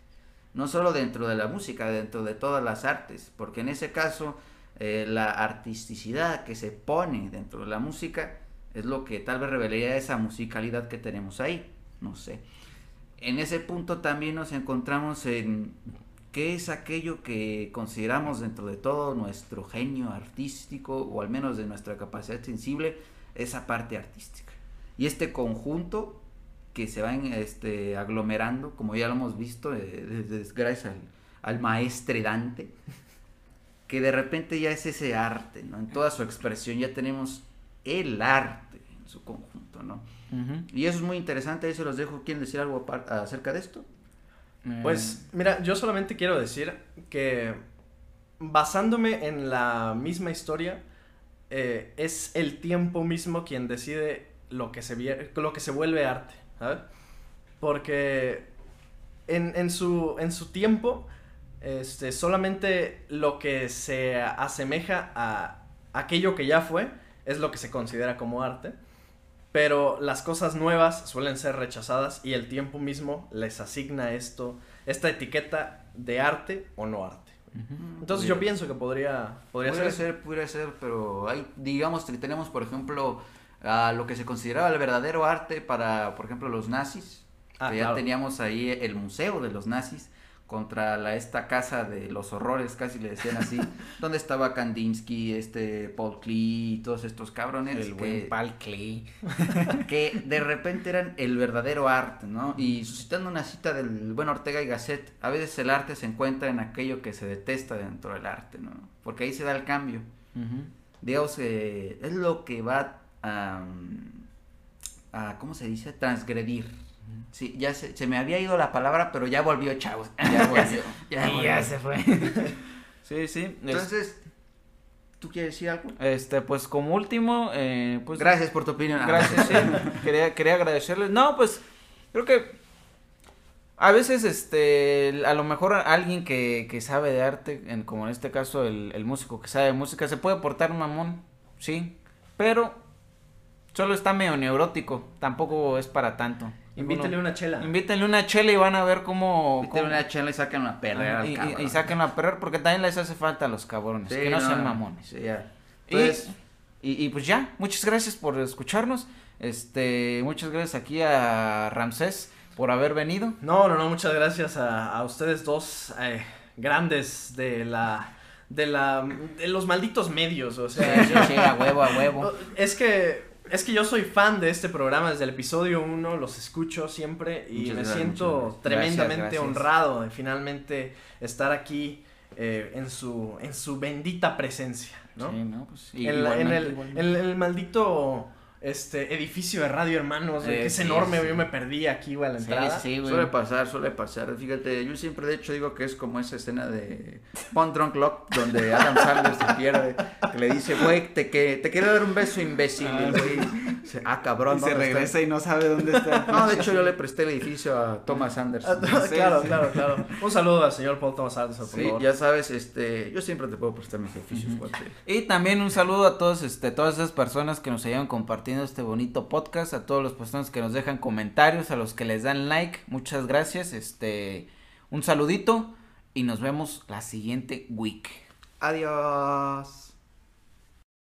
No solo dentro de la música, dentro de todas las artes, porque en ese caso eh, la artisticidad que se pone dentro de la música es lo que tal vez revelaría esa musicalidad que tenemos ahí, no sé. En ese punto también nos encontramos en qué es aquello que consideramos dentro de todo nuestro genio artístico o al menos de nuestra capacidad sensible, esa parte artística. Y este conjunto que se va este, aglomerando, como ya lo hemos visto, eh, gracias al, al maestre Dante, que de repente ya es ese arte, ¿no? En toda su expresión ya tenemos el arte su conjunto, ¿no? Y eso es muy interesante, ahí se los dejo. ¿Quieren decir algo acerca de esto? Pues mira, yo solamente quiero decir que basándome en la misma historia, eh, es el tiempo mismo quien decide lo que se, vie- lo que se vuelve arte, ¿sabes? Porque en, en su, en su tiempo, este, solamente lo que se asemeja a aquello que ya fue es lo que se considera como arte. Pero las cosas nuevas suelen ser rechazadas y el tiempo mismo les asigna esto, esta etiqueta de arte o no arte. Entonces yo pienso que podría, podría ser. ser, pudiera ser, pero hay, digamos, tenemos, por ejemplo, a lo que se consideraba el verdadero arte para, por ejemplo, los nazis. Ah, que ya teníamos ahí el museo de los nazis contra la, esta casa de los horrores, casi le decían así, *laughs* donde estaba Kandinsky, este Paul Klee y todos estos cabrones el que, buen Pal Klee. *laughs* que de repente eran el verdadero arte, ¿no? Y suscitando una cita del buen Ortega y Gasset, a veces el arte se encuentra en aquello que se detesta dentro del arte, ¿no? Porque ahí se da el cambio. Ujú. Digamos, eh, es lo que va a, a, ¿cómo se dice? Transgredir. Sí, ya se, se me había ido la palabra, pero ya volvió, chavos. *laughs* *laughs* Ya volvió. ya volvió. ya se fue. *laughs* sí, sí. es- Entonces, ¿tú quieres decir algo? este, pues como último, eh, pues Gracias por tu opinión. Gracias, sí. quería, quería agradecerles. No, pues creo que a veces, este, a lo mejor alguien que, que sabe de arte, en, como en este caso el, el músico que sabe de música, se puede portar mamón, sí, pero solo está medio neurótico, tampoco es para tanto. Invítale una chela. Invítenle una chela y van a ver cómo... Cómo- una chela y sacan una al y, y, cabrón. y sáquenlo a perder porque también les hace falta a los cabrones, Sí, que no, sean mamones. Sí, ya. Y- Entonces, Y, y pues ya, muchas gracias por escucharnos. Este, muchas gracias aquí a Ramsés por haber venido. No, no, no, muchas gracias a, a ustedes dos eh, grandes de la. de la. de los malditos medios, o sea. Sí, sí, sí, a huevo, a huevo. Es que. Es que yo soy fan de este programa desde el episodio 1, los escucho siempre y Muchas me gracias, siento tremendamente Gracias, gracias. honrado de finalmente estar aquí eh, en, su, en su bendita presencia, ¿no? Sí, no, pues, y- en, la- en igualmente, el, en el maldito este edificio de radio, hermanos, que eh, es enorme, yo me perdí aquí, güey, a la entrada. Suele pasar, suele pasar. Fíjate, yo siempre de hecho digo que es como esa escena de Pond Drunk Lock, donde Adam Sandler se pierde, que le dice, güey, te, que, te quiero dar un beso, imbécil. Ah, y se, ah cabrón. Y se regresa y no sabe dónde está. No, de hecho yo le presté el edificio a Thomas Anderson. Ah, *laughs* claro, claro, claro. Un saludo al señor Paul Thomas Anderson, por favor. ya sabes, este, yo siempre te puedo prestar mis edificios, uh -huh. Y también un saludo a todos, este, todas esas personas que nos hayan compartido este bonito podcast, a todos los personas que nos dejan comentarios, a los que les dan like, muchas gracias, este, un saludito y nos vemos la siguiente week. Adiós.